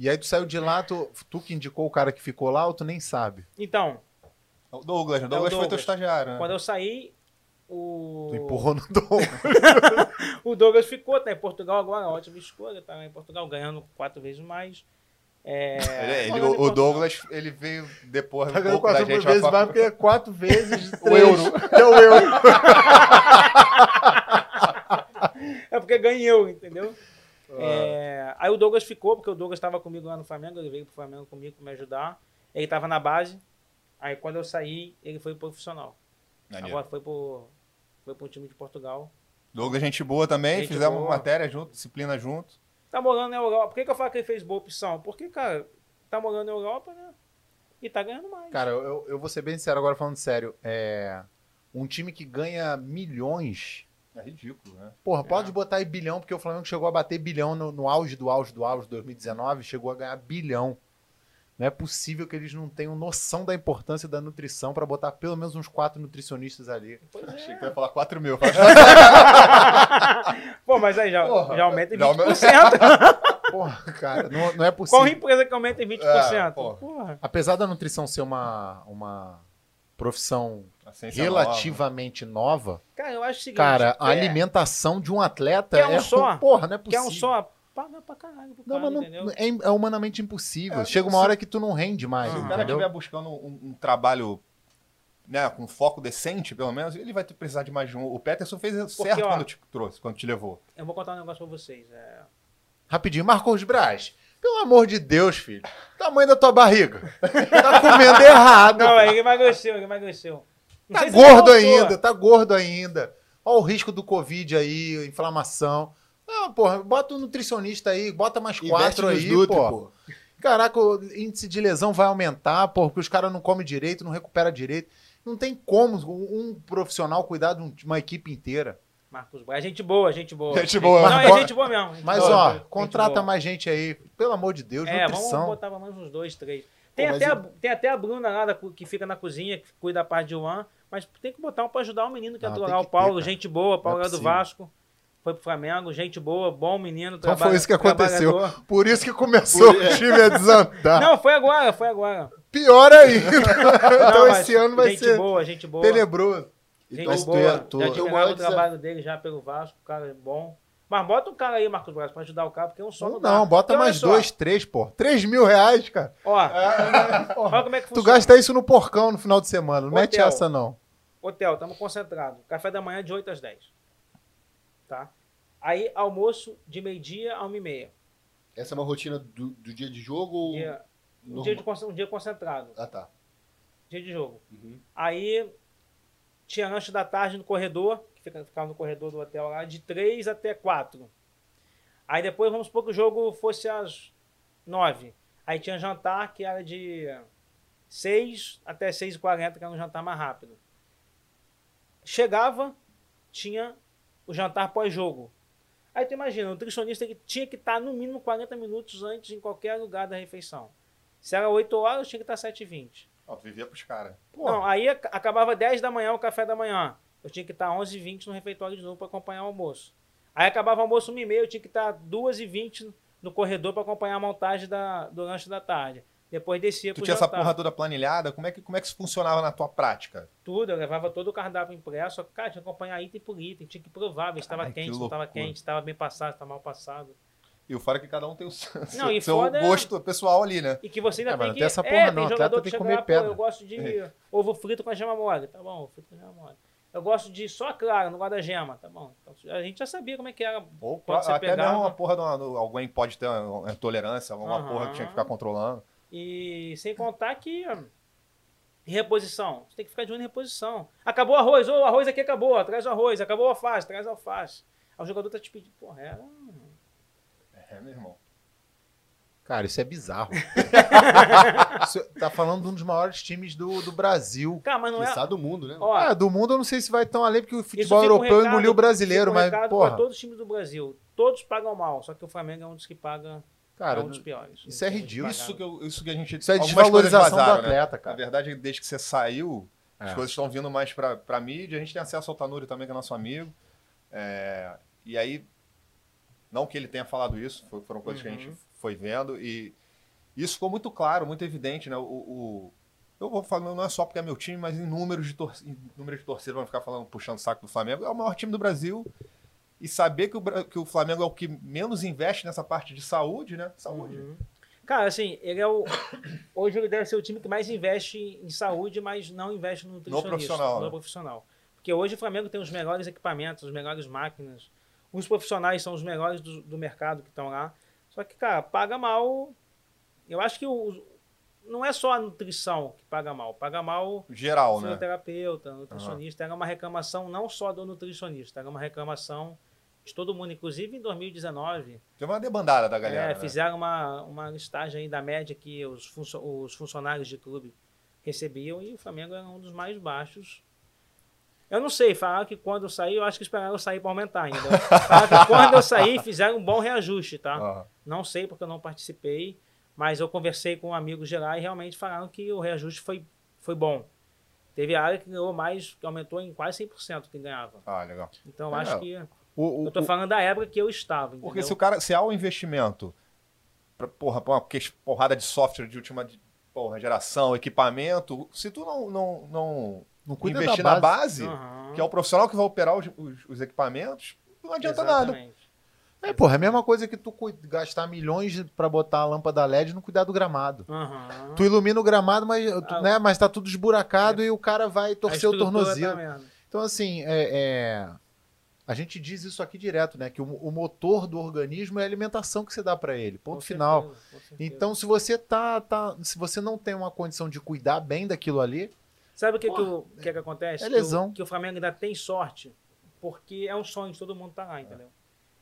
E aí tu saiu de lá, tu, tu que indicou o cara que ficou lá ou tu nem sabe? Então, O Douglas, né? É o Douglas foi teu Douglas. estagiário, né? quando eu saí, o. Tu empurrou no dom. [LAUGHS] O Douglas ficou, tá em Portugal agora, ótima escolha, tá em Portugal ganhando quatro vezes mais. É, Ele- o, o. Douglas, ele veio depois Tá um pouco da quatro gente. vezes mais porque é quatro vezes [LAUGHS] O euro. É o euro. É porque ganhou, entendeu? É, aí o Douglas ficou, porque o Douglas estava comigo lá no Flamengo, ele veio pro Flamengo comigo pra me ajudar. Ele estava na base. Aí quando eu saí, ele foi pro profissional. Maneiro. Agora foi pro, foi pro time de Portugal. Douglas, gente boa também. Gente Fizemos boa. matéria junto, disciplina junto. Tá morando na Europa. Por que, que eu falo que ele fez boa opção? Porque, cara, tá morando na Europa, né? E tá ganhando mais. Cara, eu, eu vou ser bem sincero agora falando sério. É, um time que ganha milhões. É ridículo, né? Porra, pode botar aí bilhão, porque o Flamengo chegou a bater bilhão no, no auge do auge do auge de 2019, chegou a ganhar bilhão. Não é possível que eles não tenham noção da importância da nutrição pra botar pelo menos uns quatro nutricionistas ali. Pois é. Achei que ia falar 4 mil. [LAUGHS] Pô, mas aí já, Porra, já aumenta em já aumenta. 20%. [LAUGHS] Porra, cara, não, não é possível. Qual empresa que aumenta em 20%? É, pô. Porra. Apesar da nutrição ser uma, uma profissão relativamente nova, Cara, eu acho o seguinte. cara, a é- alimentação de um atleta Quer um é. só? Porra, não é Quer possível. um só? Paga pra caralho pro Não, cara, mas não, entendeu? é, é humanamente impossível. É, Chega uma se- hora que tu não rende mais. Se o cara estiver buscando um, um trabalho né, com foco decente, pelo menos, ele vai ter- precisar de mais de um. O Peterson fez certo ó, quando te trouxe, quando te levou. Eu vou contar um negócio pra vocês. É... Rapidinho, Marcos Braz. Pelo amor de Deus, filho. Tamanho da tua barriga. Tá comendo errado. Não, ele emagreceu, ele emagreceu. Não Tá gordo ainda, tá gordo ainda. Olha o risco do Covid aí, inflamação. Não, porra, bota um nutricionista aí, bota mais quatro aí, pô. pô. Caraca, o índice de lesão vai aumentar, pô, porque os caras não comem direito, não recupera direito. Não tem como um profissional cuidar de um- uma equipe inteira. Marcos Braz, gente boa, gente boa. Gente boa. Não, Mas é gente boa mesmo. gente Mas, boa, ó, gente contrata boa. mais gente aí. Pelo amor de Deus, É, vamos nutrição. botar pelo menos uns dois, três. Tem, Pô, até a, tem até a Bruna lá da que fica na cozinha, que cuida da parte de Juan, mas tem que botar um pra ajudar o menino que lá, que o Paulo, ter, gente boa, Paulo é do. Vasco. Foi pro Flamengo, gente boa, bom menino. Então foi isso que aconteceu. Por isso que começou Por- o time a desandar. Não, foi agora, foi agora. Pior ainda. então Não, mas esse ano vai gente ser boa, gente boa. tenebroso. Gente Então, boa. tu tu- já tinha o trabalho dele já pelo Vasco, o cara é bom. Mas bota um cara aí, Marcos Braz, pra ajudar o cara, porque um só não, Não, dá. não, bota olha mais dois, três, pô. Três mil reais, cara. Ó, [LAUGHS] olha como é que Tu funciona. gasta isso no porcão no final de semana. Não mete Hotel. essa, não. Hotel, estamos concentrados. Café da manhã de 8 às 10. Tá? Aí, almoço de meio-dia a 1 e meia. Essa é uma rotina do, do dia de jogo ou. Dia- um, dia de, um dia concentrado. Ah, tá. dia de jogo. Uhum. Aí tinha lanche da tarde no corredor, que fica- ficava no corredor do hotel lá, de 3 até 4. Aí depois, vamos supor que o jogo fosse às 9. Aí tinha jantar, que era de 6 até 6 e 40, que era um jantar mais rápido. Chegava, tinha o jantar pós-jogo. Aí tu imagina, o nutricionista que tinha que estar no mínimo 40 minutos antes em qualquer lugar da refeição. Se era 8 horas, tinha que estar 7 e 20. Ó, vivia pros caras. Não, aí ac- acabava 10 da manhã o café da manhã. Eu tinha que estar 11 h 20 no refeitório de novo para acompanhar o almoço. Aí acabava o almoço 1 h 30 eu tinha que estar 2 h 20 no corredor para acompanhar a montagem da, do lanche da tarde. Depois descia Tu tinha essa porra toda planilhada, como é, que, como é que isso funcionava na tua prática? Tudo, eu levava todo o cardápio impresso. Cara, tinha que acompanhar item por item. Tinha que provar, ver se estava quente, se não estava quente, se estava bem passado, se estava mal passado. E o fora é que cada um tem o seu, Não, seu foda é- gosto pessoal ali, né? E que você ainda É, tem não que. tem essa porra é, não, tem atleta jogador tem que comer lá, pô, pedra. eu gosto de ovo frito com a gema mole. Tá bom, ovo frito com a gema mole. Eu gosto de só clara, não gosto da gema. Tá bom. Então, a gente já sabia como é que era. Ou até pegava- mesmo uma porra de uma, alguém pode ter uma, uma intolerância, uma Aham. porra que tinha que ficar controlando. E sem contar que. hum, Reposição. Você tem que ficar de olho em reposição. Acabou o arroz, o arroz aqui acabou, traz o arroz. Acabou o alface, traz o alface. Aí o jogador tá te pedindo, porra, é. É, meu irmão. Cara, isso é bizarro. [LAUGHS] Isso- tá falando de um dos maiores times do, do Brasil. Cara, mas não é. Do mundo, né? Ó, Ah, do mundo eu não sei se vai tão além, porque o futebol fica um europeu recado- engoliu o brasileiro, um mas, porra, pra todos os times do Brasil. Todos pagam mal, só que o Flamengo é um dos que paga. Cara, é um dos piores. isso é ridículo. Isso que, eu- isso que a gente. isso é algumas coisas desvalorização do vazaram, né? atleta, Na cara. verdade, desde que você saiu, as É. coisas estão vindo mais pra, pra mídia. A gente tem acesso ao Tanuri também, que é nosso amigo. É, e aí, não que ele tenha falado isso, foi- foram coisas que a Uhum. gente foi vendo. E isso ficou muito claro, muito evidente, né? O, o- eu vou falar, não é só porque é meu time, mas em números de, tor em números de torcida, vamos ficar falando, puxando o saco do Flamengo. É o maior time do Brasil. E saber que o, que o Flamengo é o que menos investe nessa parte de saúde, né? Saúde. Uhum. Cara, assim, ele é o. Hoje ele deve ser o time que mais investe em saúde, mas não investe no nutricionista. profissional, No né? profissional. Porque hoje o Flamengo tem os melhores equipamentos, as melhores máquinas. Os profissionais são os melhores do, do mercado que estão lá. Só que, cara, paga mal. Eu acho que o, não é só a nutrição que paga mal. Paga mal Geral, o né? fisioterapeuta, nutricionista. Era uma reclamação não só do nutricionista, era uma reclamação de todo mundo. Inclusive em 2019, Teve uma debandada da galera. é, né? fizeram uma, uma listagem aí da média que os, funcio- os funcionários de clube recebiam e o Flamengo era um dos mais baixos. Eu não sei, falaram que quando eu saí, eu acho que esperaram eu sair para aumentar ainda. [LAUGHS] Falaram que quando eu saí, fizeram um bom reajuste, tá? Aham. Não sei porque eu não participei, mas eu conversei com amigos de lá e realmente falaram que o reajuste foi, foi bom. Teve área que ganhou mais, que aumentou em quase 100% que ganhava. Ah, legal. Então eu É, acho que. O, o- Eu tô falando da época que eu estava. Porque entendeu? se o cara, se há um investimento pra, porra, pra uma porrada de software de última porra, geração, equipamento, se tu não, não, não não cuida investir da na base. base, Aham. que é o profissional que vai operar os, os- os equipamentos, não adianta nada. Exatamente. É, porra, é a mesma coisa que tu gastar milhões pra botar a lâmpada LED e não cuidar do gramado. Aham. Tu ilumina o gramado, mas, tu- Ah. né, mas tá tudo esburacado e o cara vai torcer o tornozelo. tá. Então, assim, é, é, a gente diz isso aqui direto, né? Que o, o motor do organismo é a alimentação que você dá pra ele. Ponto Com final. certeza. Então, se você tá, tá. Se você não tem uma condição de cuidar bem daquilo ali, Sabe o que, que, o, que, que acontece? é Que o- lesão. Que, o Flamengo ainda tem sorte, porque é um sonho de todo mundo estar lá, entendeu?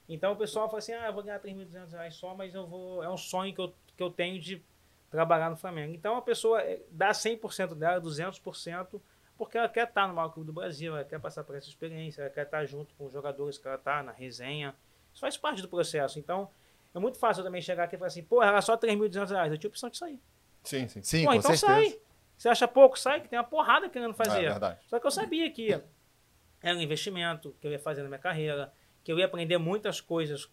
Então o pessoal fala assim: ah, eu vou ganhar 3.200 reais só, mas eu vou. É um sonho que eu, que eu tenho de trabalhar no Flamengo. Então a pessoa eh, dá 100% dela, 200%, porque ela quer estar no maior clube do Brasil, ela quer passar por essa experiência, ela quer estar junto com os jogadores que ela está, na resenha. Isso faz parte do processo. Então é muito fácil eu também chegar aqui e falar assim: pô, era só 3.200 reais, eu tinha opção de sair. Sim, sim. sim, Pô, com então certeza. sai. Você acha pouco? Sai, que tem uma porrada querendo fazer. É verdade. Só que eu sabia que era um investimento que eu ia fazer na minha carreira, que eu ia aprender muitas coisas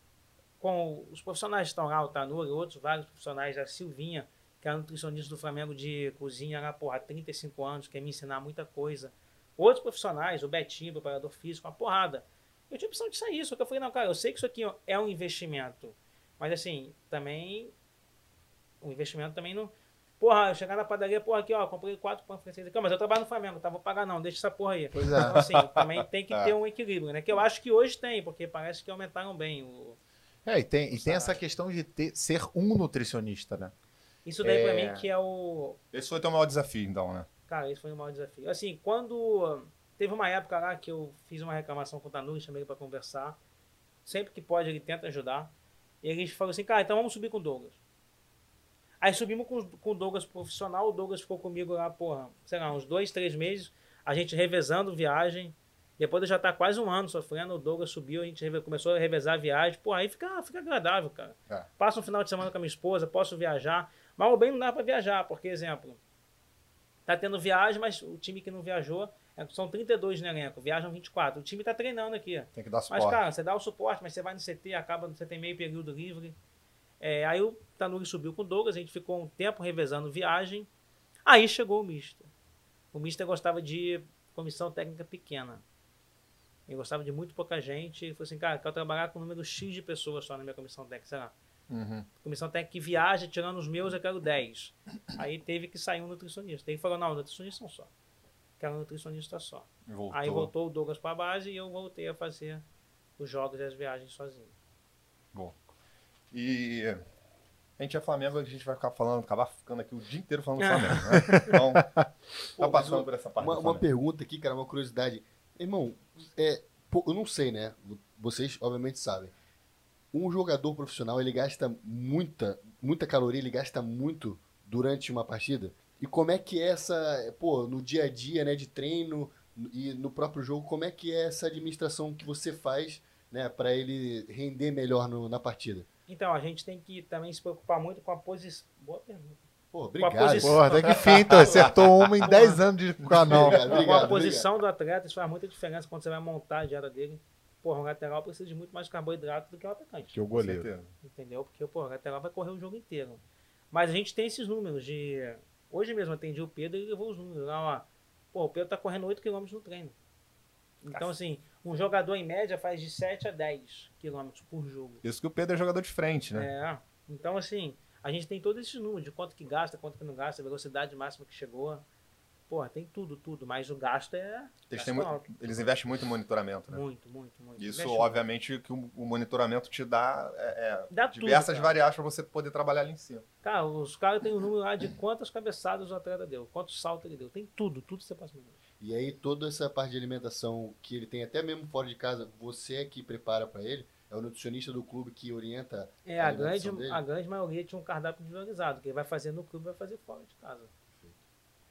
com os profissionais que estão lá, o Tanuri, outros vários profissionais, a Silvinha, que era nutricionista do Flamengo de cozinha lá, porra, há 35 anos, quer me ensinar muita coisa. Outros profissionais, o Betinho, preparador físico, uma porrada. Eu tinha opção de sair, só que eu falei, não, cara, eu sei que isso aqui é um investimento, mas assim, também, o investimento também não... Porra, eu chegar na padaria, porra, aqui, ó, comprei quatro pães franceses aqui, ó, mas eu trabalho no Flamengo, tá? Vou pagar não, deixa essa porra aí. Pois é. Então, assim, também [LAUGHS] tem que É. ter um equilíbrio, né? Que eu acho que hoje tem, porque parece que aumentaram bem. O... É, e tem, e tem essa questão de ter, ser um nutricionista, né? Isso daí pra É. mim que é o. Esse foi o teu maior desafio, então, né? Cara, esse foi o maior desafio. Assim, quando. Teve uma época lá que eu fiz uma reclamação com o Tanuri, chamei ele pra conversar. Sempre que pode, ele tenta ajudar. E ele falou assim, cara, então vamos subir com o Douglas. Aí subimos com, com o Douglas profissional, o Douglas ficou comigo lá, porra, sei lá, uns dois, três meses, a gente revezando viagem. Depois de já tá quase um ano sofrendo, o Douglas subiu, a gente começou a revezar a viagem. Pô, aí fica, fica agradável, cara. É. Passa um final de semana com a minha esposa, posso viajar. Mas o bem não dá pra viajar, porque, exemplo, tá tendo viagem, mas o time que não viajou, é- são 32 no elenco, viajam 24. O time tá treinando aqui. Tem que dar Mas, suporte. cara, você dá o suporte, mas você vai no CT, acaba, você tem meio período livre. É, aí o Tanuri subiu com o Douglas, a gente ficou um tempo revezando viagem. Aí chegou o Mister. O Mister gostava de comissão técnica pequena. Ele gostava de muito pouca gente. Ele falou assim, cara, quero trabalhar com um número X de pessoas só na minha comissão técnica, sei lá. Uhum. Comissão técnica que viaja, tirando os meus, eu quero 10. Aí teve que sair um nutricionista. Ele falou, não, nutricionista são só. Quero um nutricionista só. Voltou. Aí voltou o Douglas para a base e eu voltei a fazer os jogos e as viagens sozinho. E a gente é Flamengo, a gente vai ficar falando, acabar ficando aqui o dia inteiro falando do Flamengo, né? [LAUGHS] Então, tá Pô, passando uma- por essa parte Uma, uma pergunta aqui, cara, uma curiosidade. Irmão, é, pô, eu não sei, né? Vocês obviamente sabem. Um jogador profissional, ele gasta muita, muita caloria, ele gasta muito durante uma partida. E como é que é essa, pô, no dia a dia, né, de treino e no próprio jogo, como é que é essa administração que você faz, né, para ele render melhor no- na partida? Então, a gente tem que também se preocupar muito com a posição. Boa pergunta. Pô, a obrigado. posição- Porra, até que finta, acertou uma em 10 anos de [LAUGHS] canal. Obrigado, com obrigado, a posição do atleta, isso faz muita diferença quando você vai montar a dieta dele. Porra, um lateral precisa de muito mais carboidrato do que o atacante. Que o goleiro. certeza. Entendeu? Porque porra, o lateral vai correr o jogo inteiro. Mas a gente tem esses números de. Hoje mesmo atendi o Pedro e levou os números lá, ó. Pô, o Pedro tá correndo 8 km no treino. Então, assim, um jogador em média faz de 7 a 10 km por jogo. Isso que o Pedro é jogador de frente, né? É. Então, assim, a gente tem todos esses números de quanto que gasta, quanto que não gasta, a velocidade máxima que chegou. Porra, tem tudo, tudo. Mas o gasto é. Eles, gasto têm mu- alto. eles investem muito em monitoramento, né? Muito, muito, muito. Isso, Investe muito. obviamente, que o, o monitoramento te dá é, é, Dá tudo, diversas cara. variáveis para você poder trabalhar ali em cima. Cara, os caras têm um número lá de quantas cabeçadas o atleta deu, quantos saltos ele deu. Tem tudo, tudo você pode medir. E aí toda essa parte de alimentação que ele tem até mesmo fora de casa, você é que prepara pra ele? É o nutricionista do clube que orienta? É, A a grande, dele? a grande maioria tinha um cardápio individualizado, que ele vai fazer no clube vai fazer fora de casa.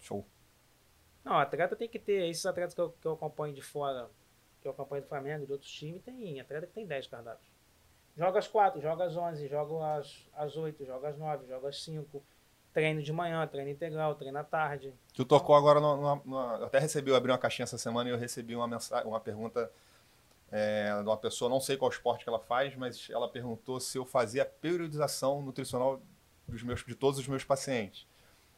Show. Não, atleta tem que ter, esses atletas que eu, que eu acompanho de fora, que eu acompanho do Flamengo e de outros times, tem atleta que tem 10 cardápios. Joga às 4, joga às 11, joga às, às 8, joga às 9, joga às 5. Treino de manhã, treino integral, treino à tarde. Tu tocou agora Eu até recebi, eu abri uma caixinha essa semana e eu recebi uma mensagem, uma pergunta é, de uma pessoa, não sei qual esporte que ela faz, mas ela perguntou se eu fazia periodização nutricional dos meus, de todos os meus pacientes.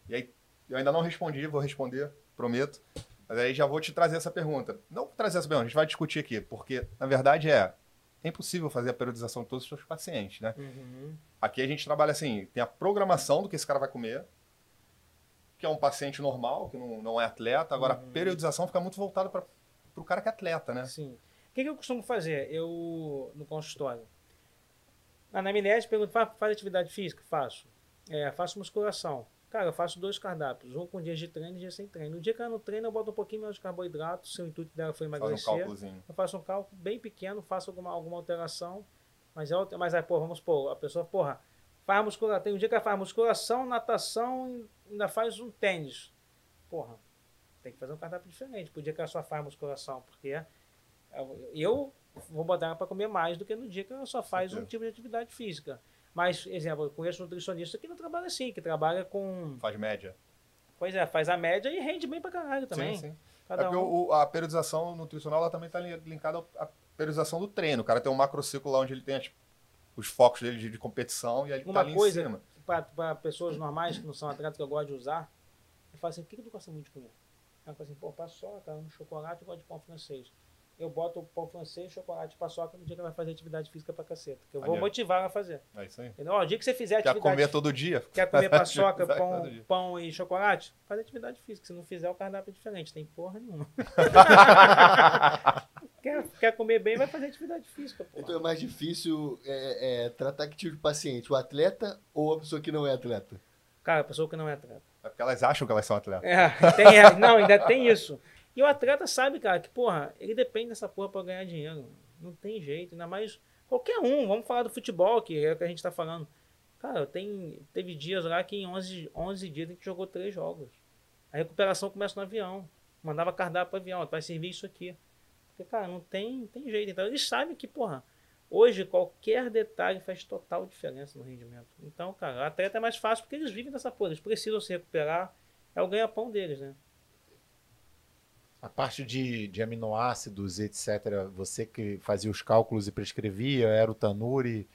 E aí, eu ainda não respondi, vou responder, prometo. Mas aí já vou te trazer essa pergunta. Não trazer essa pergunta, a gente vai discutir aqui, porque na verdade é, é impossível fazer a periodização de todos os seus pacientes, né? Aqui a gente trabalha assim, tem a programação do que esse cara vai comer, que é um paciente normal, que não, não é atleta. Agora, a periodização fica muito voltada para o cara que é atleta, né? Sim. O que, que eu costumo fazer? Eu, no consultório. Na anamnese, pergunto, faz, faz atividade física? Faço. É, faço musculação. Cara, eu faço dois cardápios. Um com dias de treino e dia sem treino. No dia que eu não treino, eu boto um pouquinho menos de carboidrato. Se o intuito dela foi Faz um emagrecer. eu faço um cálculo bem pequeno, faço alguma, alguma alteração. Mas, é, mas aí, pô, vamos pôr, a pessoa, porra, faz musculação. Tem um dia que ela faz musculação, natação, e ainda faz um tênis. Porra, tem que fazer um cardápio diferente. Por dia que ela só faz musculação, porque é, eu vou botar ela para comer mais do que no dia que ela só faz um tipo de atividade física. Mas, exemplo, eu conheço nutricionista que não trabalha assim, que trabalha com. Faz média. Pois é, faz a média e rende bem pra caralho também. Sim, sim. É Cada porque um. o- a periodização nutricional ela também está linkada à periodização do treino. O cara tem um macrociclo lá onde ele tem as- os focos dele de, de competição e ele Uma tá ali coisa- em cima. para pessoas normais que não são atletas que eu gosto de usar, eu falo assim, o que, que tu gosta muito de comer? Ela fala assim, pô, paçoca, um chocolate, eu gosto de pão francês. Eu boto o pão francês, chocolate, paçoca no dia que ela vai fazer atividade física pra caceta. Que eu vou Maneiro. motivar ela a fazer. É isso aí. Entendeu? Ó, o dia que você fizer Quer atividade comer todo dia? [LAUGHS] Quer comer paçoca, pão, pão e chocolate? Faz atividade física. Se não fizer, o cardápio é diferente. Tem porra nenhuma. [LAUGHS] quer, quer comer bem, vai fazer atividade física, porra. Então é mais difícil é, é, tratar que tipo de paciente? O atleta ou a pessoa que não é atleta? Cara, a pessoa que não é atleta. É porque elas acham que elas são atletas. É, tem, é, não, ainda tem isso. E o atleta sabe, cara, que, porra, ele depende dessa porra pra ganhar dinheiro. Não tem jeito, ainda mais qualquer um. Vamos falar do futebol, que é o que a gente tá falando. Cara, tem, teve dias lá que em 11, 11 dias a gente jogou três jogos. A recuperação começa no avião. Mandava cardápio pro avião, vai servir isso aqui. Porque, cara, não tem, tem jeito. Então eles sabem que, porra, hoje qualquer detalhe faz total diferença no rendimento. Então, cara, o atleta é mais fácil porque eles vivem dessa porra. Eles precisam se recuperar. É o ganha-pão deles, né? A parte de, de aminoácidos, etc., você que fazia os cálculos e prescrevia, era o Tanuri,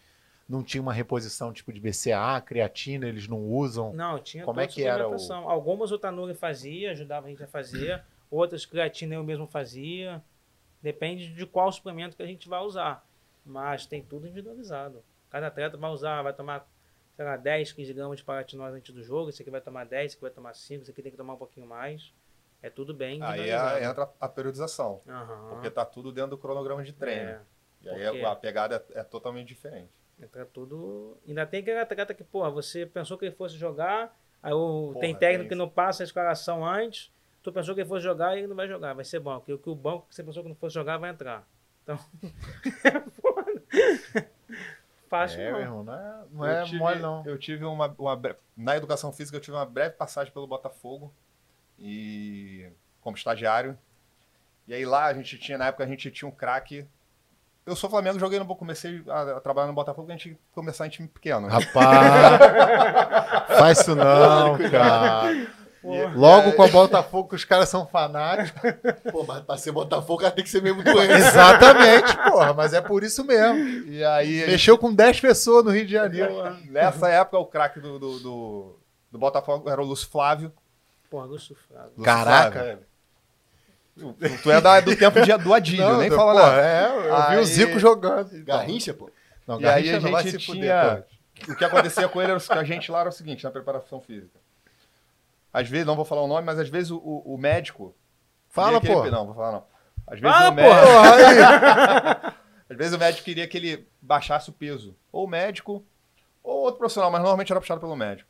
não tinha uma reposição tipo de BCA, creatina, eles não usam. Não, tinha Como é que era o-. Algumas o Tanuri fazia, ajudava a gente a fazer. Outras creatina eu mesmo fazia. Depende de qual suplemento que a gente vai usar. Mas tem tudo individualizado. Cada atleta vai usar, vai tomar, sei lá, 10, 15 gramas de paratinose antes do jogo. Esse aqui vai tomar 10, esse aqui vai tomar 5, esse aqui tem que tomar um pouquinho mais. É tudo bem Aí é- entra a periodização. Aham. Porque tá tudo dentro do cronograma de treino. É, E aí porque- a pegada é, é totalmente diferente. entra tudo. Ainda tem aquele atleta que, porra, você pensou que ele fosse jogar, aí o, Porra, tem tem técnico que isso. não passa a escalação antes, tu pensou que ele fosse jogar e ele não vai jogar, vai ser bom, porque o que o banco que você pensou que não fosse jogar vai entrar. Então. [LAUGHS] é foda. Fácil É, não. irmão, não é, não Eu é tive- mole, não. Eu tive uma, uma Na educação física, eu tive uma breve passagem pelo Botafogo. E. Como estagiário. E aí lá a gente tinha, na época, a gente tinha um craque. Eu sou Flamengo, joguei no. Comecei a, a trabalhar no Botafogo, a gente começar em time pequeno. Rapaz, faz isso não, cara. Porra. Logo com a Botafogo, que os caras são fanáticos. Pô, mas pra ser Botafogo, cara tem que ser mesmo doente. Exatamente, porra, mas é por isso mesmo. E aí. Mexeu com 10 pessoas no Rio de Janeiro. Nessa época, o craque do, do, do, do Botafogo era o Lúcio Flávio. Porra, Lúcio Flávio. Lúcio Caraca. Flávio. Tu, é da- do tempo de, do Adílio, nem eu- fala porra, nada. É, eu vi Aí- o Zico jogando. Garrincha, pô. Não, E aí Garrincha a não vai gente tinha. pô. O que acontecia com ele era que a gente lá era o seguinte, na preparação física. Às vezes, não vou falar o nome, mas às vezes o, o- o médico. Fala, pô. ele- Não, vou falar não. Às vezes, Fala, o médico, Porra, aí. [LAUGHS] às vezes o médico queria que ele baixasse o peso. Ou o médico, ou outro profissional, mas normalmente era puxado pelo médico.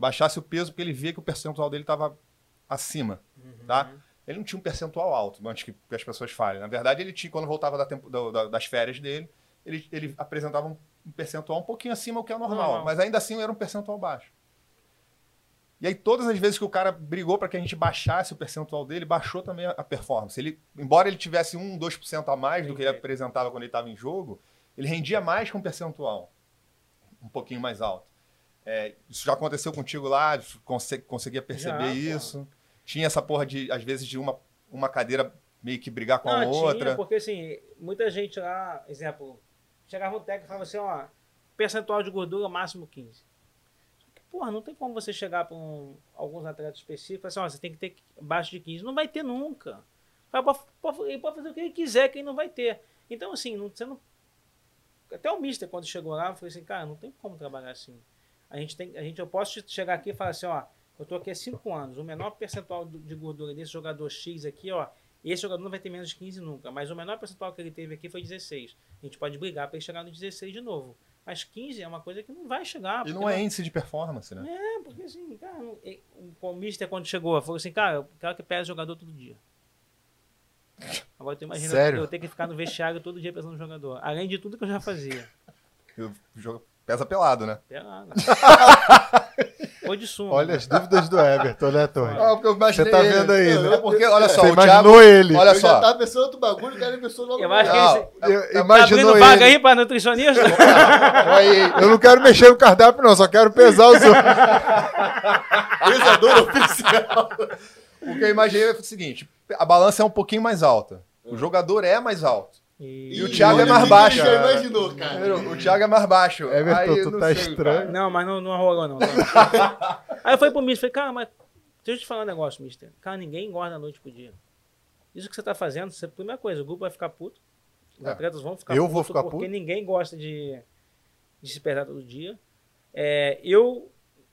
Baixasse o peso porque ele via que o percentual dele estava acima. Tá? Ele não tinha um percentual alto, antes que, que as pessoas falem. Na verdade, ele tinha, quando voltava da tempo- da- da- das férias dele, ele, ele apresentava um, um percentual um pouquinho acima do que é normal. Mas ainda assim era um percentual baixo. E aí, todas as vezes que o cara brigou para que a gente baixasse o percentual dele, baixou também a, performance. Ele, embora ele tivesse 1, 2% a mais do que ele apresentava quando ele estava em jogo, ele rendia mais com um percentual um pouquinho mais alto. É, isso já aconteceu contigo lá? Conse conseguia perceber Já, isso? Tinha essa porra de, às vezes, de uma, uma cadeira meio que brigar com a Não, outra? Tinha, porque assim, muita gente lá, exemplo, chegava um técnico e falava assim, ó, percentual de gordura máximo 15. Só que, porra, não tem como você chegar para um, alguns atletas específicos e falar assim, ó, você tem que ter abaixo de 15. Não vai ter nunca. Cara pode, pode- ele pode fazer o que ele quiser, que ele não vai ter. Então, assim, não, você não. Até o Mister, quando chegou lá, falei assim, cara, não tem como trabalhar assim. A gente tem. A gente, eu posso chegar aqui e falar assim, ó, eu tô aqui há 5 anos, o menor percentual de gordura desse jogador X aqui, ó, esse jogador não vai ter menos de 15 nunca, mas o menor percentual que ele teve aqui foi 16. A gente pode brigar para ele chegar no 16 de novo. Mas 15 é uma coisa que não vai chegar. E não é índice de performance, né? É, porque assim, cara, não- o Mister quando chegou, falou assim, cara, eu quero que pese jogador todo dia. Agora tu imagina Sério? eu ter que ficar no vestiário todo dia pesando no jogador. Além de tudo que eu já fazia. [LAUGHS] O jogo pesa pelado, né? Pelado. [LAUGHS] Foi de sumo. Olha as dúvidas do Everton, né, Torre? Ah, porque eu imaginei Você tá ele. vendo aí, né? porque, olha só, Você o imaginou Thiago... ele. Olha eu já só. tava pensando outro bagulho, o cara pensou logo. Eu acho que ele Eu- tá abrindo vaga ele. aí pra nutricionista? Eu não quero mexer no cardápio, não, só quero pesar os outros. Pesador oficial. O que eu imaginei é o seguinte: a balança é um pouquinho mais alta. O jogador é mais alto. E- o Thiago é mais baixo, Já imaginou, cara. O Thiago é mais baixo. Everton, tu tá sei, estranho. cara. Não, mas não, não rolou, não. [LAUGHS] Aí eu falei pro Mister, falei, cara, mas deixa eu te falar um negócio, Mister. Cara, ninguém engorda a noite pro dia. Isso que você tá fazendo, você, primeira coisa, o grupo vai ficar puto. Os É. atletas vão ficar Eu puto vou ficar porque puto? ninguém gosta de, de se pesar todo dia. É, eu.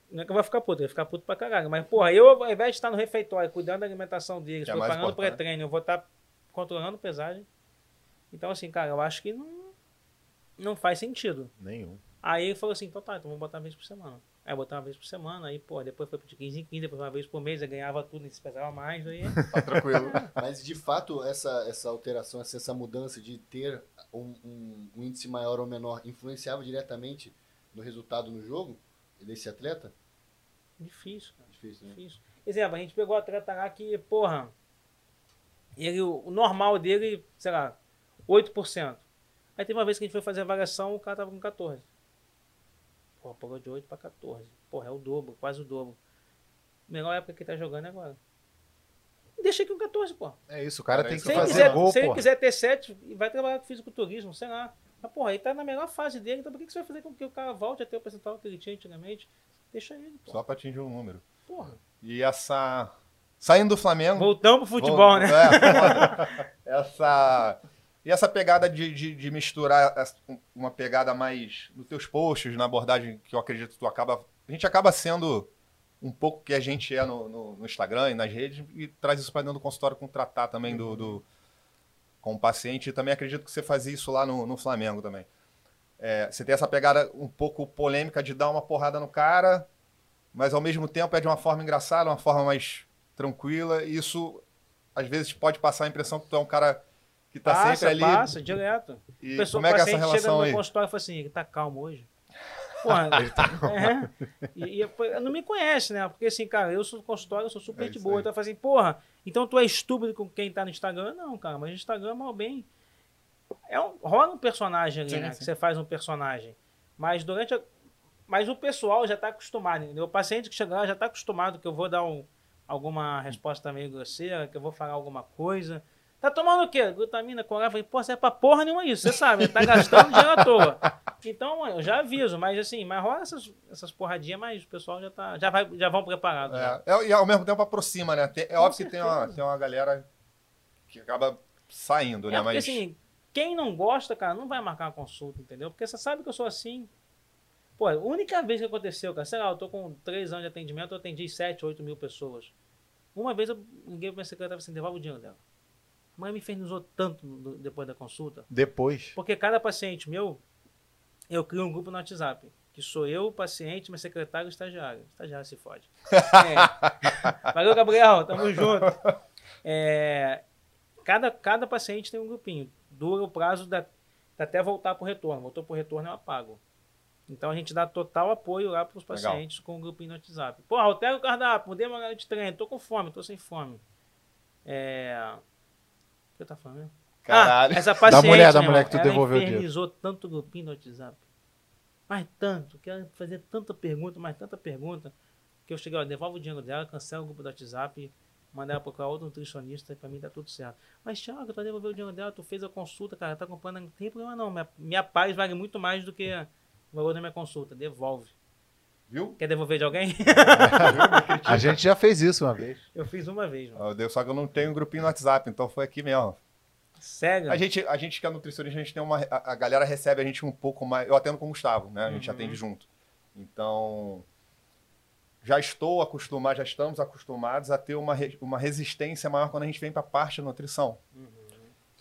Não é que eu vou ficar puto, eu vou ficar puto pra caralho. Mas, porra, eu, ao invés de estar no refeitório, cuidando da alimentação deles, Que é preparando o importante. pré-treino, eu vou estar controlando pesagem. Então, assim, cara, eu acho que não, não faz sentido. Nenhum. Aí ele falou assim, então tá, então vamos botar uma vez por semana. Aí eu botava uma vez por semana, aí, pô, depois foi de 15 em 15, depois uma vez por mês, eu ganhava tudo, e se pesava mais, aí... [LAUGHS] Tá tranquilo. [LAUGHS] Mas de fato, essa, essa alteração, essa, essa mudança de ter um, um- um índice maior ou menor influenciava diretamente no resultado no jogo desse atleta? Difícil, cara. Difícil, né? Difícil. Exemplo, a gente pegou o atleta lá que, porra, ele, o normal dele, sei lá, 8%. Aí teve uma vez que a gente foi fazer a avaliação, o cara tava com 14. Porra, pulou de 8 para 14. Porra, é o dobro, quase o dobro. Melhor época que ele tá jogando é agora. Deixa aqui com 14, pô. É isso, o cara tem que Se fazer quiser, gol, se ele quiser ter 7, vai trabalhar com fisiculturismo, sei lá. Mas, porra, ele tá na melhor fase dele, então por que que você vai fazer com que o cara volte a ter o percentual que ele tinha antigamente? Deixa ele, pô. Só pra atingir um número. Porra. E essa. Saindo do Flamengo. Voltamos pro futebol, Vou- né? É, [LAUGHS] essa. E essa pegada de, de, de misturar uma pegada mais nos teus posts, na abordagem que eu acredito que tu acaba. A gente acaba sendo um pouco que a gente é no, no- no Instagram e nas redes e traz isso para dentro do consultório com tratar também do, do- com o paciente. E também acredito que você fazia isso lá no, no Flamengo também. É, você tem essa pegada um pouco polêmica de dar uma porrada no cara, mas ao mesmo tempo é de uma forma engraçada, uma forma mais tranquila. E isso às vezes pode passar a impressão que tu é um cara que tá passa, sempre ali. Passa, direto. E O pessoal, como é que é essa paciente chega relação no aí? meu consultório e fala assim, ele tá calmo hoje. Porra, [LAUGHS] é. E, e não me conhece, né? Porque assim, cara, eu sou do consultório, eu sou super É de boa. Então eu falo assim, porra, então tu é estúpido com quem tá no Instagram? Não, cara, mas no Instagram, mal bem. É um, rola um personagem ali, Sim, né? sim. Que você faz um personagem. Mas durante a, Mas o pessoal já tá acostumado, entendeu? O paciente que chega lá já tá acostumado que eu vou dar um, alguma resposta meio grosseira, que eu vou falar alguma coisa. Tá tomando o quê? Glutamina, colar? Falei, pô, você é pra porra nenhuma isso, você sabe, tá gastando dinheiro à toa. Então, mano, eu já aviso, mas assim, mas rola essas, essas porradinhas, mas o pessoal já, tá, já, vai, já vão preparados. já. É, é, e ao mesmo tempo aproxima, né? Tem- é Com óbvio que tem uma, certeza. tem uma galera que acaba saindo, É né? porque Mas assim, quem não gosta, cara, não vai marcar uma consulta, entendeu? Porque você sabe que eu sou assim. Pô, a única vez que aconteceu, cara, sei lá, eu tô com três anos de atendimento, eu atendi 7, 8 mil pessoas. Uma vez eu liguei pra minha secretária e falei assim, devolve o dinheiro dela. Mãe me infernizou tanto depois da consulta. Depois. Porque cada paciente meu, eu crio um grupo no WhatsApp. Que sou eu, o paciente, meu secretário e o estagiário. O estagiário se fode. [LAUGHS] É. Valeu, Gabriel. Tamo junto. É, cada, cada paciente tem um grupinho. Dura o prazo da, até voltar pro retorno. Voltou pro retorno, eu apago. Então a gente dá total apoio lá pros Legal. pacientes com o grupinho no WhatsApp. Pô, altera o cardápio, mudei uma de treino, tô com fome, tô sem fome. É... O que eu tava falando mesmo? Caralho. Ah, essa paciente, mulher, da mulher irmão, que tu devolveu o dinheiro. infernizou tanto grupinho no WhatsApp. Mas tanto, que ela fazer tanta pergunta, mas tanta pergunta, que eu cheguei, ó, devolve o dinheiro dela, cancela o grupo do WhatsApp, manda ela procurar outro nutricionista e pra mim tá tudo certo. Mas, Thiago, tu devolveu o dinheiro dela, tu fez a consulta, cara, tá comprando, não tem problema não. Minha, minha paz vale muito mais do que o valor da minha consulta. Devolve. Viu? Quer devolver de alguém? [LAUGHS] A gente já fez isso uma vez. eu fiz uma vez, mano. Eu dei- Só que eu não tenho um grupinho no WhatsApp, então foi aqui mesmo. Sério? A gente, a gente que é nutricionista, a gente tem uma. A, a galera recebe a gente um pouco mais. Eu atendo com o Gustavo, né? A gente Uhum. atende junto. Então. Já estou acostumado, já estamos acostumados a ter uma, uma resistência maior quando a gente vem para a parte da nutrição. Uhum.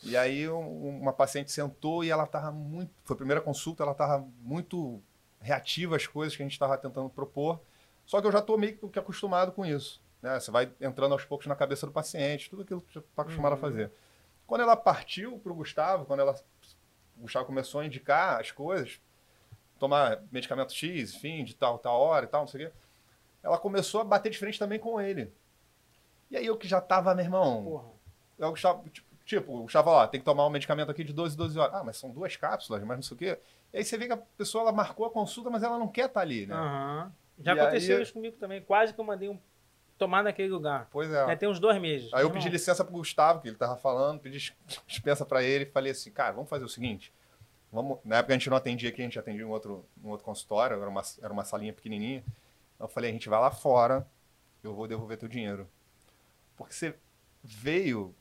E aí um- uma paciente sentou e ela estava muito. Foi a primeira consulta, ela estava muito reativa às coisas que a gente estava tentando propor. Só que eu já estou meio que acostumado com isso. Né? Você vai entrando aos poucos na cabeça do paciente, tudo aquilo que você está acostumado Uhum. a fazer. Quando ela partiu para o Gustavo, quando ela, o Gustavo começou a indicar as coisas, tomar medicamento X, enfim, de tal, tal hora e tal, não sei o quê, ela começou a bater de frente também com ele. E aí eu que já tava, meu irmão, Porra. o Gustavo, tipo, tipo, o Gustavo, ó, tem que tomar um medicamento aqui de 12, 12 horas. Ah, mas são duas cápsulas, mas não sei o quê. E aí você vê que a pessoa, ela marcou a consulta, mas ela não quer estar ali, né? Aham. Já E aconteceu aí- isso comigo também. Quase que eu mandei um tomar naquele lugar. Pois é. É, tem uns dois meses. Aí eu pedi licença pro Gustavo, que ele tava falando, pedi dis- [LAUGHS] dispensa pra ele e falei assim, cara, vamos fazer o seguinte. Vamos... Na época a gente não atendia aqui, a gente atendia em outro, em outro consultório, era uma, era uma salinha pequenininha. Eu falei, a gente vai lá fora, eu vou devolver teu dinheiro. Porque você veio,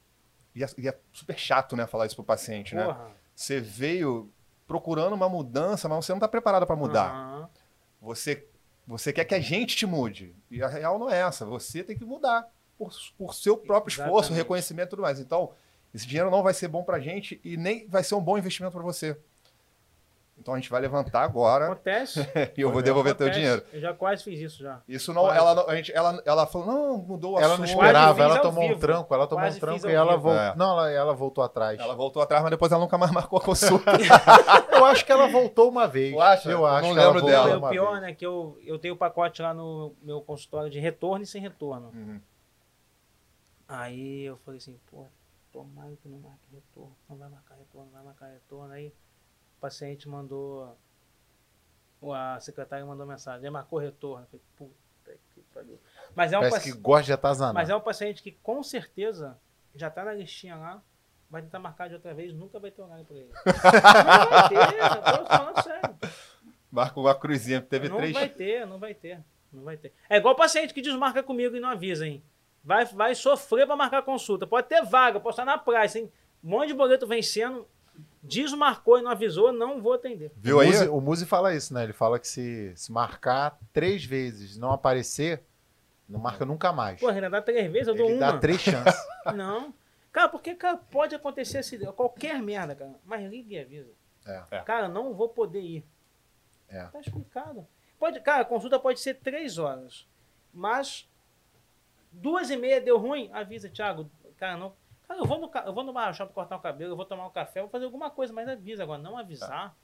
e é, e é super chato, né, falar isso pro paciente, né? Porra. Você veio procurando uma mudança, mas você não está preparado para mudar. Aham. Você, você quer que a gente te mude. E a real não é essa. Você tem que mudar por, por seu próprio esforço, Exatamente. reconhecimento e tudo mais. Então, esse dinheiro não vai ser bom para a gente e nem vai ser um bom investimento para você. Então a gente vai levantar agora Acontece. [LAUGHS] e eu vou devolver teu acontece. dinheiro. Eu já quase fiz isso já. Isso não, Quase. ela, não- a gente, ela, ela falou, não, mudou o Ela não assunto. esperava, ela tomou um vivo. tranco, ela tomou Quase um tranco e ela voltou. É. Não, ela, ela voltou atrás. Ela voltou atrás, mas depois ela nunca mais marcou a consulta. [LAUGHS] Eu acho que ela voltou uma vez. Tu acha? Eu Eu acho não que ela lembro dela. Não, o pior, vez. né, que eu, eu tenho o pacote lá no meu consultório de retorno e sem retorno. Uhum. Aí eu falei assim, pô, tomara que não marque retorno, não vai marcar retorno, não vai marcar retorno. Aí paciente mandou, ou a secretária mandou mensagem, marcou retorno. Falei, puta que pariu. Mas é um Parece paci- que gosta de atazanar. Mas é um paciente que com certeza já tá na listinha lá, vai tentar marcar de outra vez, nunca vai ter horário pra ele. não vai ter, eu tô falando sério. Marca uma cruzinha, teve não três. vai ter, não vai ter. Não vai ter. É igual paciente que desmarca comigo e não avisa, hein? Vai, vai sofrer pra marcar consulta. Pode ter vaga, pode estar na praia, hein? Um monte de boleto vencendo, desmarcou e não avisou, não vou atender. Viu o aí? Muzi, o Muzi fala isso, né? Ele fala que se, se marcar três vezes não aparecer, não marca nunca mais. Pô, Renan, dá três vezes, eu dou Ele uma. dá três chances. [LAUGHS] Não. Cara, porque cara, pode acontecer esse, qualquer merda, cara. Mas ligue e avisa. É. É. Cara, não vou poder ir. É. Tá explicado. Pode, cara, a consulta pode ser três horas. Mas duas e meia deu ruim, avisa, Thiago. Cara, não. Cara, eu vou no, eu vou no bar shopping cortar o cabelo, eu vou tomar um café, vou fazer alguma coisa, mas avisa agora. Não avisar.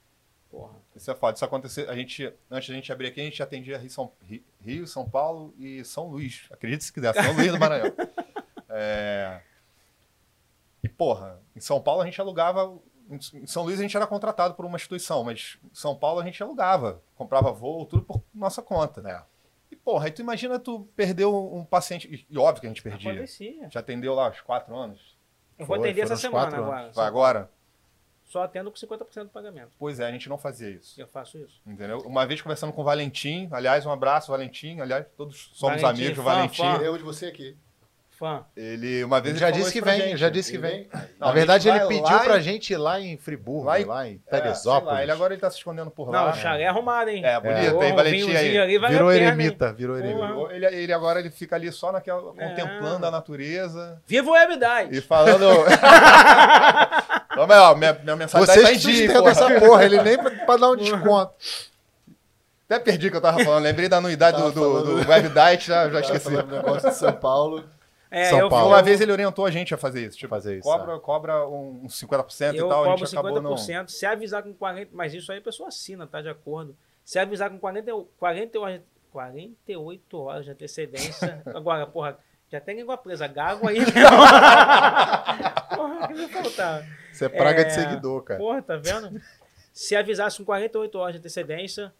Porra. Isso é foda. Isso acontecer. A gente, antes da gente abrir aqui, a gente atendia Rio, São, Ri- Rio, São Paulo e São Luís. Acredite se quiser, São Luís do Maranhão. [LAUGHS] É, E, porra, em São Paulo a gente alugava. Em São Luís a gente era contratado por uma instituição, mas em São Paulo a gente alugava. Comprava voo, tudo por nossa conta. É. Porra, aí tu imagina tu perdeu um paciente. E, óbvio que a gente perdia. Acontecia. Já atendeu lá os quatro anos? Eu vou Foi, atender essa uns semana quatro agora. Vai agora? Só atendo com 50% do pagamento. Pois é, a gente não fazia isso. Eu faço isso. Entendeu? Uma vez conversando com o Valentim, aliás, um abraço, Valentim. Aliás, todos somos Valentim, amigos do fã, Valentim. fã. Eu de você aqui. Fã. Ele, uma vez Ele já disse que vem, gente. já disse que vem. Não, Na verdade, ele pediu pra em- gente ir lá em Friburgo, Lá em- lá em É, Teresópolis. lá, ele agora ele tá se escondendo por Não, lá. o chalé é arrumado, hein? É, bonito, um Valentim vinhozinho aí. ali, vale virou pena, hein? eremita, virou Porra. eremita. Ele, ele agora ele fica ali só naquela, É. contemplando a natureza Viva o Webdite! e falando. Então, mas, ó, minha, minha mensagem Vocês tá em dia, porra. essa porra, ele nem pra, dar um desconto. Até perdi o que eu tava falando, lembrei da anuidade do, Tava do, falando- do Webdite, já, já Tava esqueci. falando do negócio de São Paulo. É, São eu, Paulo. Uma vez ele orientou a gente a fazer isso. Tipo, Fazer isso, cobra, cobra um, uns 50% eu e tal, a cobro gente acabou não. 50%. Se avisar com 40%, mas isso aí a pessoa assina, tá de acordo. Se avisar com 40, 40 horas, 48 horas de antecedência. [LAUGHS] Agora, porra, já tem língua presa, gago aí, meu. [LAUGHS] porra, que me faltar. Isso é praga É, de seguidor, cara. Porra, tá vendo? Se avisasse com 48 horas de antecedência,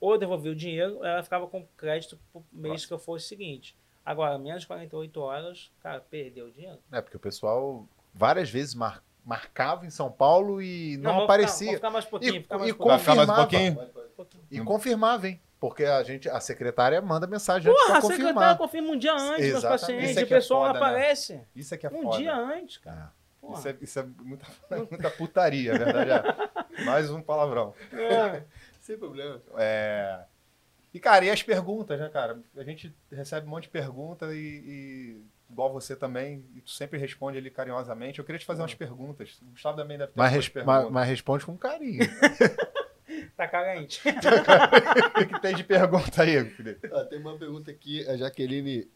ou devolvia o dinheiro, ela ficava com crédito pro mês que eu fosse seguinte. Agora, menos de 48 horas, cara, perdeu o dinheiro. É, porque o pessoal várias vezes mar- marcava em São Paulo e não, vou aparecia. Ficar, vou ficar mais um pouquinho, E- ficar mais e um pouquinho. mais um confirmava. pouquinho. E confirmava, hein? Porque a gente, a secretária manda mensagem antes Porra, a secretária confirmar. confirma um dia antes Exatamente. pacientes. Isso é o que é pessoal foda, né? aparece. Isso é que é um foda. dia antes, cara. Porra. Isso é, isso é muita, [LAUGHS] muita putaria, verdade é. Mais um palavrão. É. [LAUGHS] Sem problema. É... E, cara, e as perguntas, né, cara? A gente recebe um monte de perguntas e, e igual você também, e tu sempre responde ali carinhosamente. Eu queria te fazer umas perguntas. O Gustavo também deve ter Mas, res- mas- mas responde com carinho. [LAUGHS] Tá carente. [LAUGHS] [LAUGHS] O que, tem de pergunta aí, Felipe? Ah, tem uma pergunta aqui, a Jaqueline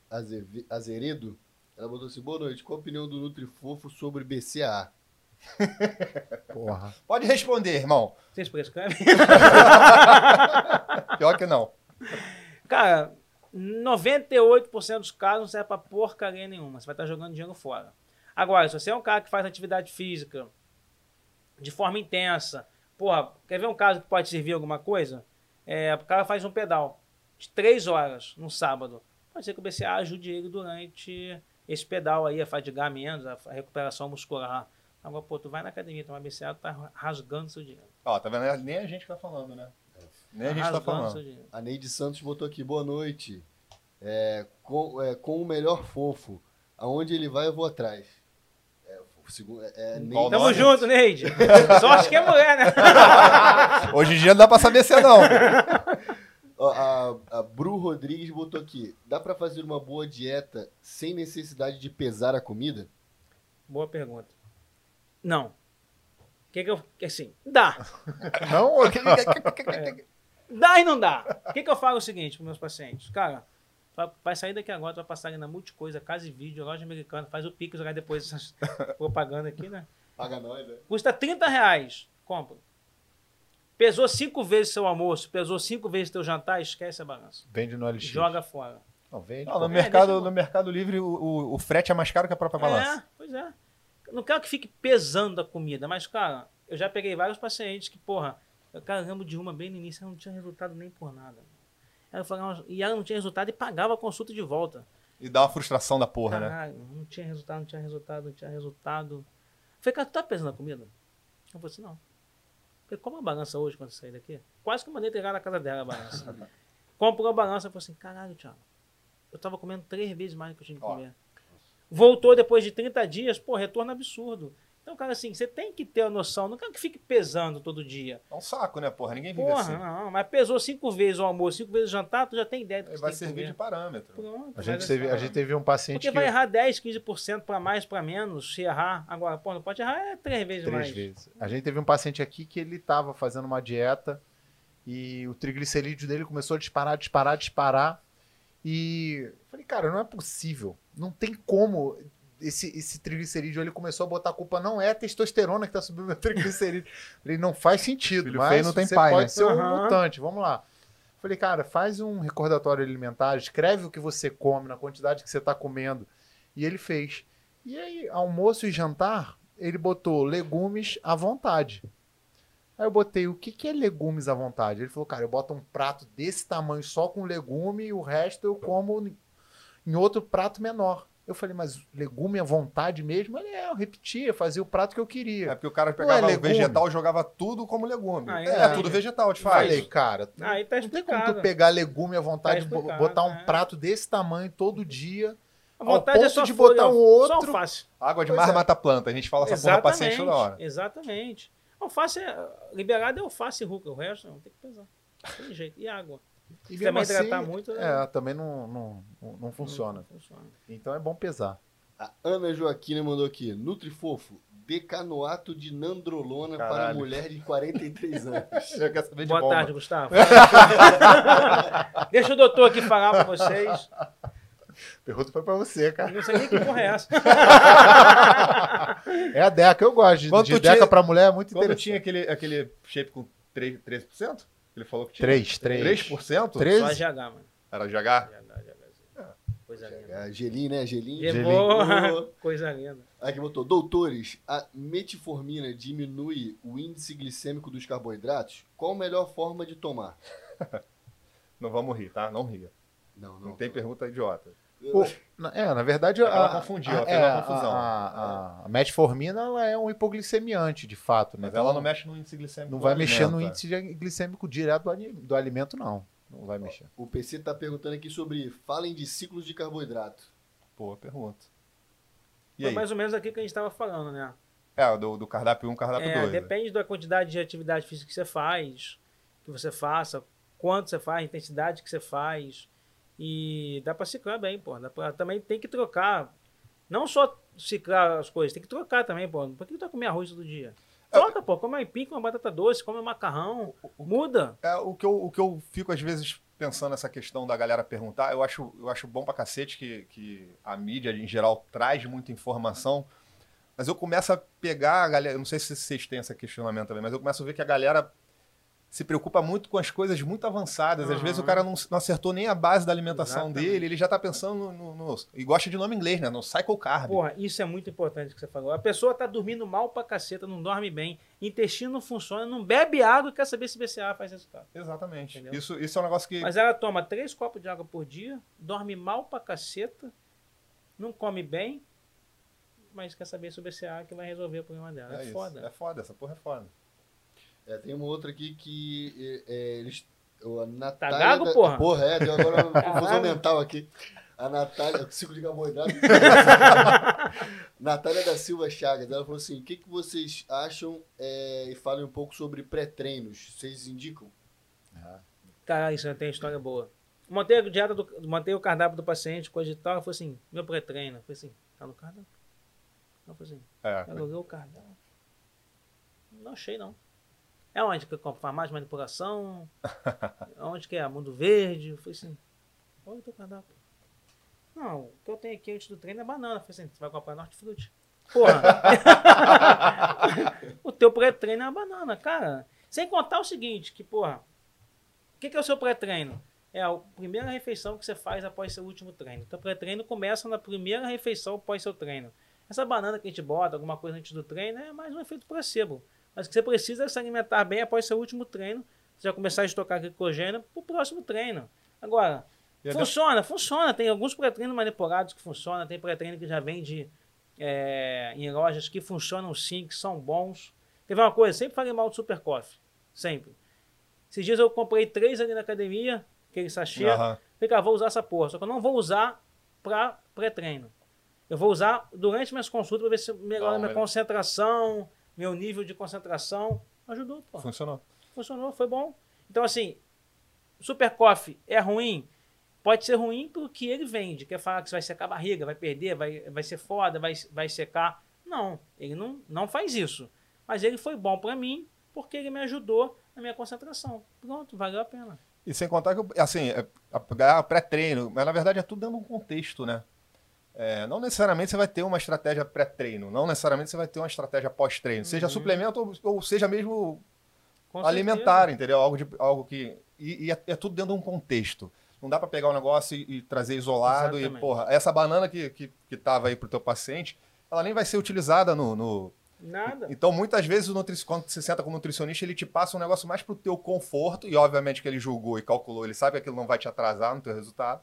Azeredo. Ela botou assim: boa noite. Qual a opinião do Nutrifofo sobre BCA? Porra. Pode responder, irmão. Vocês prescrevem? Pior que não. [LAUGHS] Cara, 98% dos casos não serve pra porcaria nenhuma. Você vai estar jogando dinheiro fora. Agora, se você é um cara que faz atividade física de forma intensa, porra, quer ver um caso que pode servir alguma coisa? É, o cara faz um pedal de 3 horas no sábado. Pode ser que o BCA ajude ele durante esse pedal aí, a fadigar menos, a recuperação muscular. Agora, pô, tu vai na academia tomar BCA, tu tá rasgando seu dinheiro. Ó, tá vendo? Nem a gente tá falando, né? Nem a gente tá rasgando falando. A Neide Santos botou aqui: boa noite. É, com, é, com o melhor fofo, aonde ele vai, eu vou atrás. É, o é, é, Neide- Tamo nome? junto, Neide. Sorte que é mulher, né? Hoje em dia não dá pra saber se é não. A, a Bru Rodrigues botou aqui: dá pra fazer uma boa dieta sem necessidade de pesar a comida? Boa pergunta. Não. que que eu. que Assim, dá. Não, Dá e não dá. O que, que eu falo é o seguinte para meus pacientes? Cara, vai- sair daqui agora, tu vai passar ali na Multicoisa, Casa e Vídeo, loja americana, faz o Pix, jogar depois essas [LAUGHS] propaganda aqui, né? Paga nós, né? Custa 30 reais. Compra. Pesou cinco vezes seu almoço, pesou cinco vezes teu jantar, esquece a balança. Vende no LX. Joga fora. Não, vende. Não, no, É, mercado, no Mercado Livre, o, o, o frete é mais caro que a própria balança. É, pois é. Não quero que fique pesando a comida, mas, cara, eu já peguei vários pacientes que, porra, eu cara, eu lembro de uma bem no início, ela não tinha resultado nem por nada. Ela falava, e ela não tinha resultado e pagava a consulta de volta. E dá uma frustração da porra, né? Caralho, não tinha resultado, não tinha resultado, não tinha resultado. Eu falei, cara, tu tá pesando a comida? Eu falei assim, não. Eu falei, como a balança hoje quando eu sair daqui? Quase que eu mandei entregar na casa dela a balança. [LAUGHS] Comprou a balança e falou assim, caralho, Thiago, eu tava comendo três vezes mais do que eu tinha que Ó. comer. Voltou depois de 30 dias, pô, retorno absurdo. Então, cara, assim, você tem que ter a noção, não quero que fique pesando todo dia. É um saco, né, porra? Ninguém vive Porra, assim. não, mas pesou cinco vezes o almoço, cinco vezes o jantar, tu já tem ideia do que vai tem que servir comer. de parâmetro. Pronto, A gente, teve, a gente teve um paciente Porque que. vai errar 10, 15% para mais, para menos, se errar. Agora, pô, não pode errar é três vezes Três mais. vezes. A gente teve um paciente aqui que ele estava fazendo uma dieta e o triglicerídeo dele começou a disparar, disparar, disparar. E eu falei, cara, não é possível. Não tem como. Esse, esse triglicerídeo ele começou a botar a culpa, não é a testosterona que tá subindo meu [LAUGHS] triglicerídeo. Falei, não faz sentido. Filho mas não tem você pai, pode né? ser um Aham. mutante, vamos lá. Falei, cara, faz um recordatório alimentar, escreve o que você come, na quantidade que você tá comendo. E ele fez. E aí, almoço e jantar, ele botou legumes à vontade. Aí eu botei, o que, que é legumes à vontade? Ele falou, cara, eu boto um prato desse tamanho só com legume e o resto eu como em outro prato menor. Eu falei, mas legume à vontade mesmo? Ele, é, eu repetia, fazia o prato que eu queria. É porque o cara pegava é o vegetal e jogava tudo como legume. Ah, é, é. tudo vegetal, de fato. Falei, cara, Aí tá não tem como tu pegar legume à vontade, Tá botar um é. prato desse tamanho todo dia. A vontade ao é ponto só de folha, botar um Só outro- alface. Água de Pois mar é. mata planta. A gente fala essa porra pra paciente toda hora. Exatamente. Alface é. Liberado é alface e rúcula. O resto não tem que pesar. Não tem jeito. E água. E Se também assim, hidratar muito, né? é, também não, não, não, não funciona. Não funciona. Então é bom pesar. A Ana Joaquina mandou aqui. Nutrifofo, decanoato de nandrolona para Caralho. mulher de 43 [LAUGHS] anos. Já quer saber de Boa bomba. tarde, Gustavo. [LAUGHS] Deixa o doutor aqui falar pra vocês. Pergunta foi pra você, cara. Não sei nem que porra é essa. [LAUGHS] É a Deca, eu gosto de, Quando de Deca tinha- pra mulher, é muito Quando interessante. tinha aquele, aquele shape com 3%, 13%? Ele falou que tinha. 3, 3. 3%? Três? Só GH, mano. Era GH? GH, GH. Coisa linda. Gelinho, né? Gelinho. Levou. Coisa linda. Aqui botou, doutores, a metformina diminui o índice glicêmico dos carboidratos? Qual a melhor forma de tomar? [LAUGHS] Não vamos rir, tá? Não ria. Não, Não não. tem pergunta idiota. Na- é, na verdade, É ela a, confundiu, a- ela fez é, uma confusão. A, a, a metformina ela é um hipoglicemiante, de fato, né? Mas Então, ela não mexe no índice glicêmico. não do vai mexer no índice glicêmico direto do, do alimento, não. Não vai mexer. O PC tá perguntando aqui sobre, falem de ciclos de carboidrato. Boa pergunta. E Foi aí? mais ou menos aquilo que a gente estava falando, né? É, do, do cardápio 1, cardápio É, 2. né? depende da quantidade de atividade física que você faz, que você faça, quanto você faz, a intensidade que você faz. E dá pra ciclar bem, pô. Dá pra, também tem que trocar. Não só ciclar as coisas, tem que trocar também, pô. Por que tu vai comer arroz todo dia? Troca, pô. Come aipim, come batata doce, come macarrão. Muda. É, o, que eu, o que eu fico às vezes pensando nessa questão da galera perguntar, eu acho, eu acho bom pra cacete que, que a mídia em geral traz muita informação, mas eu começo a pegar a galera, eu não sei se vocês têm esse questionamento também, mas eu começo a ver que a galera se preocupa muito com as coisas muito avançadas. Às Aham. vezes o cara não, não acertou nem a base da alimentação Exatamente. dele, ele já tá pensando no, no- no- E gosta de nome inglês, né? No cycle carb. Porra, isso é muito importante que você falou. A pessoa tá dormindo mal pra caceta, não dorme bem, intestino não funciona, não bebe água e quer saber se BCA faz resultado. Exatamente. Entendeu? Isso, isso é um negócio que. Mas ela toma três copos de água por dia, dorme mal pra caceta, não come bem, mas quer saber se o BCA que vai resolver o problema dela. É, isso. foda. É foda, essa porra é foda. É, tem uma outra aqui que é, é, eles. A Natália Tá gago, da- porra? Porra, é, deu agora uma confusão mental aqui. A Natália, ciclo de carboidrato. Natália da Silva Chagas, ela falou assim: o que, que vocês acham é, e falem um pouco sobre pré-treinos? Vocês indicam? Cara, isso tem história boa. Montei a dieta do, montei o cardápio do paciente, coisa e tal. Ela falou assim: meu pré-treino. Eu falei assim: tá no cardápio? Ela falou assim: É. ela olhou o cardápio. Não achei, não. É onde que eu compro farmácia, manipulação? [LAUGHS] onde que é? Mundo Verde? Eu falei assim, olha o teu cardápio. Não, o que eu tenho aqui antes do treino é banana. Eu falei assim, você vai comprar Norte Fruit. Porra. [LAUGHS] o teu pré-treino é uma banana, cara. Sem contar o seguinte, que, porra, o que, que é o seu pré-treino? É a primeira refeição que você faz após seu último treino. Então, pré-treino começa na primeira refeição após seu treino. Essa banana que a gente bota, alguma coisa antes do treino, é mais um efeito placebo. Mas o que você precisa é se alimentar bem após seu último treino. Você vai começar a estocar glicogênio para o próximo treino. Agora, funciona, funciona. Tem alguns pré-treinos manipulados que funcionam. Tem pré-treino que já vende é, em lojas que funcionam sim, que são bons. Teve uma coisa, sempre falei mal do Super Coffee. Sempre. Esses dias eu comprei três ali na academia, aquele sachê. Aham. Falei, cara, vou usar essa porra. Só que eu não vou usar para pré-treino. Eu vou usar durante minhas consultas para ver se melhora Não, minha mas- concentração, meu nível de concentração. Ajudou, pô. Funcionou. Funcionou, foi bom. Então, assim, Super Coffee é ruim? Pode ser ruim porque ele vende. Quer falar que você vai secar a barriga, vai perder, vai, vai ser foda, vai, vai secar. Não, ele não, não faz isso. Mas ele foi bom para mim porque ele me ajudou na minha concentração. Pronto, valeu a pena. E sem contar que, assim, é, ganhar pré-treino, mas na verdade é tudo de um contexto, né? É, não necessariamente você vai ter uma estratégia pré-treino, não necessariamente você vai ter uma estratégia pós-treino, seja Uhum. suplemento ou, ou seja mesmo Com alimentar, entendeu? Algo, de, algo que. E, e é, é tudo dentro de um contexto. Não dá para pegar um negócio e, e trazer isolado Exatamente. e, porra, essa banana que, que, que tava aí pro teu paciente, ela nem vai ser utilizada no. no- Nada. Então, muitas vezes, o nutri... quando você senta com o nutricionista, ele te passa um negócio mais pro teu conforto, e obviamente que ele julgou e calculou, ele sabe que aquilo não vai te atrasar no teu resultado,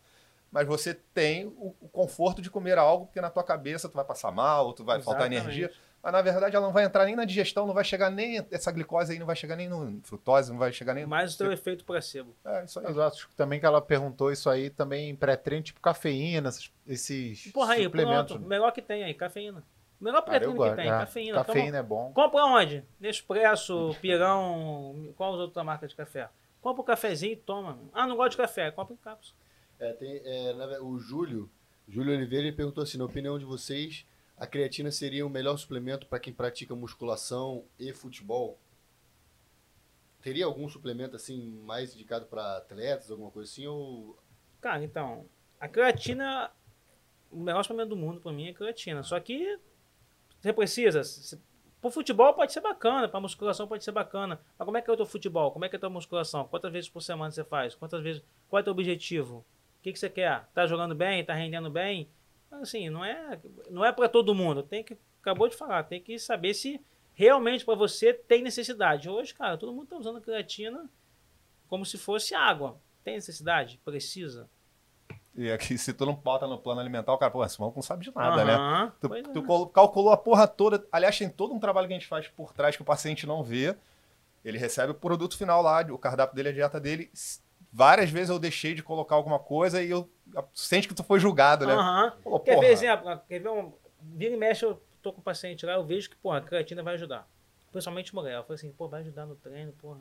mas você tem o, o conforto de comer algo, porque na tua cabeça tu vai passar mal, ou tu vai faltar Exatamente. energia, mas na verdade ela não vai entrar nem na digestão, não vai chegar nem, essa glicose aí não vai chegar nem no frutose, não vai chegar nem... Mais o teu efeito placebo. É, isso aí. Eu acho que também que ela perguntou isso aí também em pré-treino, tipo cafeína, esses, esses Porra aí, suplementos. pronto. Melhor que tem aí, cafeína. Melhor Cara, eu pré-treino que gosto. tem, é. cafeína. Toma- Cafeína é bom. Compra onde? Nespresso, Pirão, qual as outras marcas de café? Compra o cafezinho e toma. Ah, não gosto de café, compra em cápsula. É, tem, é, o Júlio, Júlio Oliveira, ele perguntou assim, na opinião de vocês, a creatina seria o melhor suplemento para quem pratica musculação e futebol? Teria algum suplemento assim mais indicado para atletas, alguma coisa assim ou Cara, então, a creatina, o melhor suplemento do mundo pra mim é creatina. Só que você precisa. Pro futebol pode ser bacana, pra musculação pode ser bacana. Mas como é que é o teu futebol? Como é que é a tua musculação? Quantas vezes por semana você faz? Quantas vezes? Qual é o teu objetivo? O que, que você quer? Tá jogando bem? Tá rendendo bem? Assim, não é, não é para todo mundo. Tem que, acabou de falar, tem que saber se realmente para você tem necessidade. Hoje, cara, todo mundo tá usando creatina como se fosse água. Tem necessidade? Precisa. E aqui, se tu não bota no plano alimentar, o cara, pô, esse maluco não sabe de nada, né? Aham, Tu, é. tu col- calculou a porra toda. Aliás, tem todo um trabalho que a gente faz por trás que o paciente não vê. Ele recebe o produto final lá, o cardápio dele, a dieta dele. Várias vezes eu deixei de colocar alguma coisa e eu sente que tu foi julgado, né? Aham. Pô, Quer porra. ver exemplo? Quer ver um. Vira e mexe, eu tô com o paciente lá, eu vejo que, porra, a creatina vai ajudar. Principalmente mulher. Eu falei assim, pô, vai ajudar no treino, porra.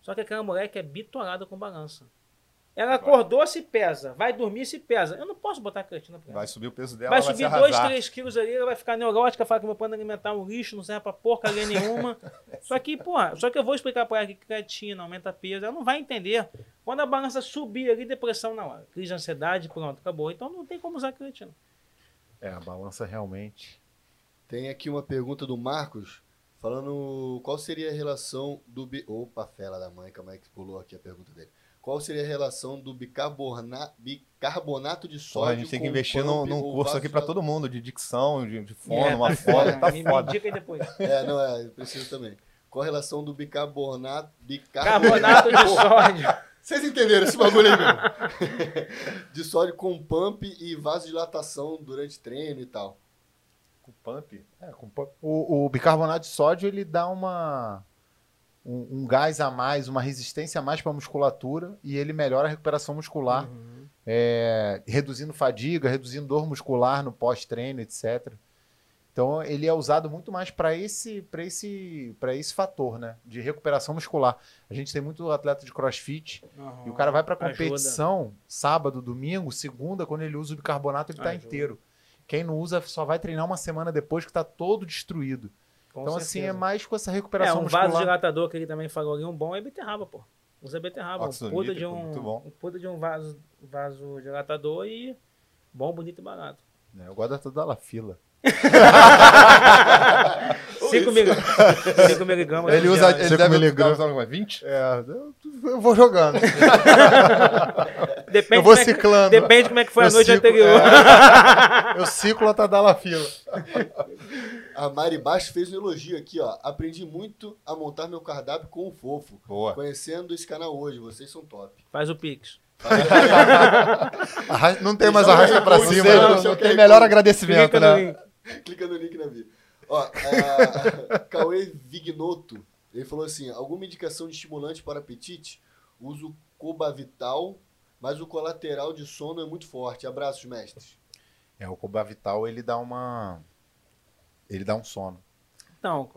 Só que aquela mulher que é bitolada com balança. Ela acordou, se pesa. Vai dormir, se pesa. Eu não posso botar creatina pra ela. Vai subir o peso dela, Vai vai, subir se 2, arrasar. 3 quilos ali, ela vai ficar neurótica, falar que meu plano alimentar é um lixo, não serve pra porcaria nenhuma. [LAUGHS] só que, porra, só que eu vou explicar pra ela que creatina aumenta peso, ela não vai entender. Quando a balança subir ali, depressão na hora. Crise de ansiedade, pronto, acabou. Então não tem como usar creatina. É, a balança realmente. Tem aqui uma pergunta do Marcos, falando qual seria a relação do... Opa, fela da mãe, como é que pulou aqui a pergunta dele. Qual seria a relação do bicarbonato, bicarbonato de sódio Porra, a gente tem que com investir num, pump num ou curso aqui pra vasodilatação? todo mundo, de dicção, de, de fono, É, uma foda, tá [LAUGHS] me, foda. Me dica aí depois. É, não é, preciso também. Qual a relação do bicarbonato... Carbonato de sódio. [LAUGHS] Vocês entenderam esse bagulho aí mesmo? [LAUGHS] de sódio com pump e vasodilatação durante treino e tal. Com pump. É, com po- o, o bicarbonato de sódio ele dá uma um, um gás a mais, uma resistência a mais para a musculatura e ele melhora a recuperação muscular, Uhum. é, reduzindo fadiga, reduzindo dor muscular no pós-treino, etc. Então ele é usado muito mais para esse para esse para esse fator, né, de recuperação muscular. A gente tem muito atleta de CrossFit e o cara vai para Ajuda. competição sábado, domingo, segunda, quando ele usa o bicarbonato ele está Ajuda. inteiro. Quem não usa só vai treinar uma semana depois que está todo destruído. Com então, assim, é certeza. mais com essa É, recuperação um muscular. vasodilatador que ele também falou ali, um bom é beterraba, pô. Usa beterraba. Um puta de um, um puta de um vaso, vasodilatador e bom, bonito e barato. né? Eu gosto da toda la fila. [LAUGHS] 5 miligramas. Ele usa. Ele Cinco deve miligramas. usar alguma 20? É, eu, eu vou jogando. [LAUGHS] Depende eu vou como é que- ciclando. Depende como é que foi a Eu noite ciclo- anterior. é. [LAUGHS] eu ciclo a Tadala fila. A Mari Baixo fez um elogio aqui, ó. Aprendi muito a montar meu cardápio com o fofo. Boa. Conhecendo esse canal hoje, vocês são top. Faz o Pix. [LAUGHS] Não tem mais arrasta pra cima. você- né? Deixa eu Não tem melhor agradecimento, Clica no né? link. Clica no link na bio. Ó, a [LAUGHS] Cauê Vignoto, ele falou assim, alguma indicação de estimulante para apetite? Uso Cobavital, mas o colateral de sono é muito forte. Abraços, mestres. É, o Cobavital, ele dá uma... Ele dá um sono. Não,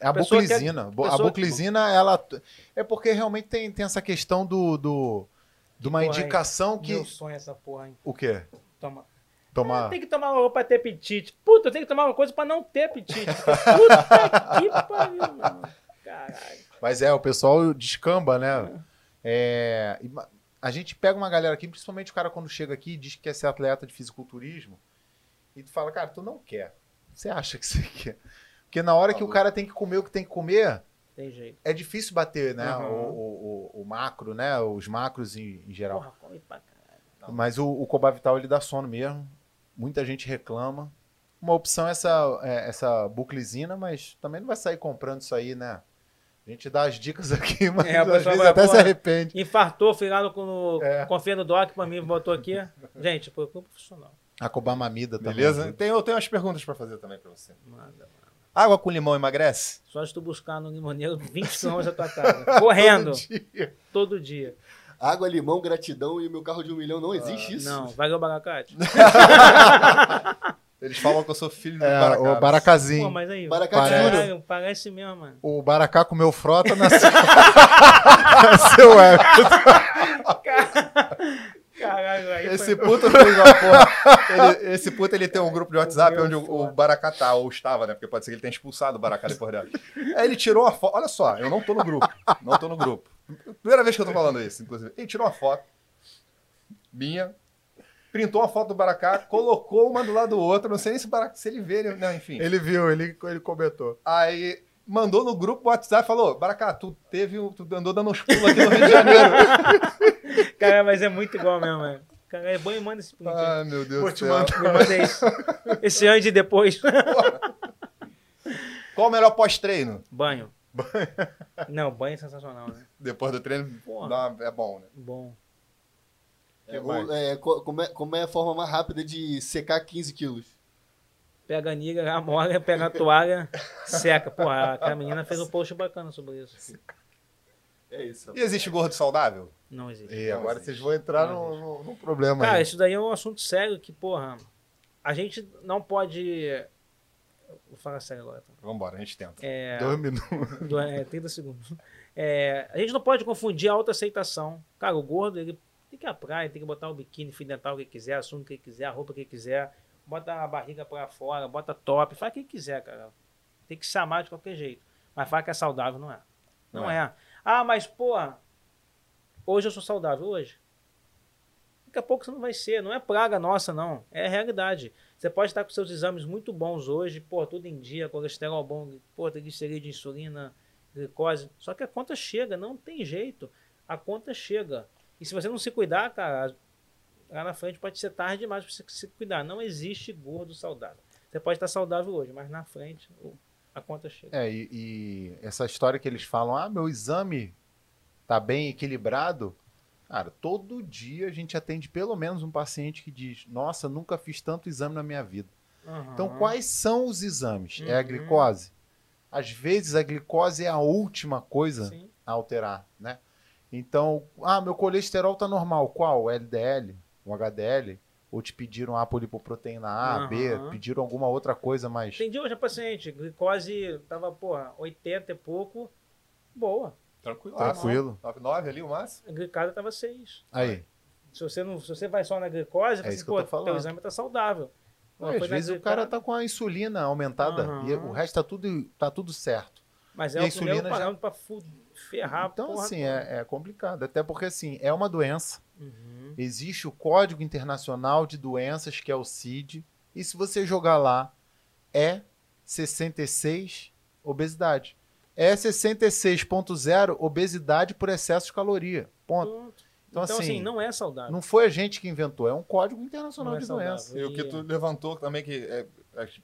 É a Pessoa buclisina. Bo- A pessoa- buclisina, ela... É porque realmente tem, tem essa questão do... do de uma porra, hein? indicação que... meu sonho é essa porra, hein? O quê? Toma. Tomar... Tem que tomar uma pra ter apetite. Puta, eu tenho que tomar uma coisa pra não ter apetite. [LAUGHS] Puta que pariu, mano. Caralho. Mas é, o pessoal descamba, né? É, ma- a gente pega uma galera aqui, principalmente o cara quando chega aqui e diz que quer ser atleta de fisiculturismo, e tu fala, cara, tu não quer. Você acha que você quer? Porque na hora que o cara tem que comer o que tem que comer, Tem jeito. é difícil bater, né? Uhum. O, o- o- macro, né? Os macros em, em geral. Porra, come pra caralho. Mas o, o Cobavital, ele dá sono mesmo. Muita gente reclama. Uma opção é essa, é essa buclisina, mas também não vai sair comprando isso aí, né? A gente dá as dicas [LAUGHS] aqui, mas É, às vezes até se arrepende. Infartou, fui lá no, no É. Confia no Doc pra mim, botou aqui. Gente, procura um profissional. A Cobamamida também. Beleza? Tem, eu tenho umas perguntas pra fazer também pra você. Manda. Água com limão emagrece? Só se tu buscar no limoneiro 20 km da tua casa. [LAUGHS] Correndo. Todo dia. todo dia. Água, limão, gratidão e meu carro de um milhão. Não existe isso. Não, valeu o baracate. Eles falam que eu sou filho do É, Baracá. o Pô, Baracazinho. mas aí. Baracate Parece. Caralho, parece mesmo, mano. O Baracá comeu frota nasceu. [LAUGHS] [LAUGHS] nasceu Everton. Aí Esse foi... puto fez uma porra. [LAUGHS] Ele- esse puto ele tem um grupo de WhatsApp onde o, o foda. Baracá tá, ou estava, né? Porque pode ser que ele tenha expulsado o Baracá depois dela. Aí ele tirou uma foto. Olha só, eu não tô no grupo. Não tô no grupo. Primeira vez que eu tô falando isso, inclusive. Ele tirou uma foto minha, printou uma foto do Baracá, colocou uma do lado do outro. Não sei nem se, o Baracá, se ele vê, ele- não, enfim. Ele viu, ele, ele comentou. Aí mandou no grupo WhatsApp e falou: Baracá, tu teve. um- Tu andou dando uns pulos aqui no Rio de Janeiro. [LAUGHS] Cara, mas é muito igual mesmo, mano. Cara, é bom e manda esse print. aí. Ai, meu Deus do céu. mandar. Me manda isso. Esse antes e depois. Qual o melhor pós-treino? Banho. Não, banho é sensacional, né? Depois do treino, Porra. dá é bom, né? Bom. É, é, co- como, é, como é a forma mais rápida de secar 15 quilos? Pega a niga, amora, [LAUGHS] pega a toalha, seca. Porra, aquela menina fez um post bacana sobre isso. É isso. E existe gordo saudável? Não existe. E agora vocês vão entrar num, num- num problema Cara, aí. isso daí é um assunto sério que, porra, a gente não pode. Vou falar sério agora. tá? Vambora, a gente tenta. É, Dois minutos. do- é, 30 segundos. É, a gente não pode confundir a autoaceitação. Cara, o gordo, ele tem que ir à praia, tem que botar o biquíni, fio dental que quiser, assunto que quiser, a roupa que quiser, bota a barriga pra fora, bota top, faz o que quiser, cara. Tem que se amar de qualquer jeito. Mas fala que é saudável, não é. Não, Não é. Ah, mas, porra, hoje eu sou saudável, hoje. Daqui a pouco você não vai ser. Não é praga nossa, não. É a realidade. Você pode estar com seus exames muito bons hoje, pô, tudo em dia, colesterol bom, pô, triglicerídeo, insulina, glicose. Só que a conta chega, não tem jeito. A conta chega. E se você não se cuidar, cara, lá na frente pode ser tarde demais para você se cuidar. Não existe gordo saudável. Você pode estar saudável hoje, mas na frente a conta chega. É, e, e essa história que eles falam, ah, meu exame tá bem equilibrado. Cara, todo dia a gente atende pelo menos um paciente que diz, nossa, nunca fiz tanto exame na minha vida. Então, Aham. quais são os exames? É a Uhum. glicose? Às vezes a glicose é a última coisa Sim. a alterar, né? Então, ah, meu colesterol tá normal. Qual? O LDL? O HDL? Ou te pediram a polipoproteína A, B? Aham. Pediram alguma outra coisa mais... Atendi hoje a paciente, glicose tava, porra, 80 e pouco, boa. Tranquilo. Tranquilo. 9 ali o máximo? A glicose tava 6. Aí, Se você, não, se você vai só na glicose, É pô, falando. teu exame tá saudável. Pô, Às vezes o cara tá com a insulina aumentada Aham. e o resto tá tudo, tá tudo certo. Mas e é a o insulina já- parâmetro pra fu- ferrar Então, porra assim, é, é complicado. Até porque, assim, é uma doença. Uhum. Existe o Código Internacional de Doenças, que é o CID. E se você jogar lá, é 66 obesidade. É 66.0 obesidade por excesso de caloria. Ponto. Então, Então, assim, assim, não é saudável. Não foi a gente que inventou, é um Código Internacional é de saudável. doença. E o que tu levantou também, que é,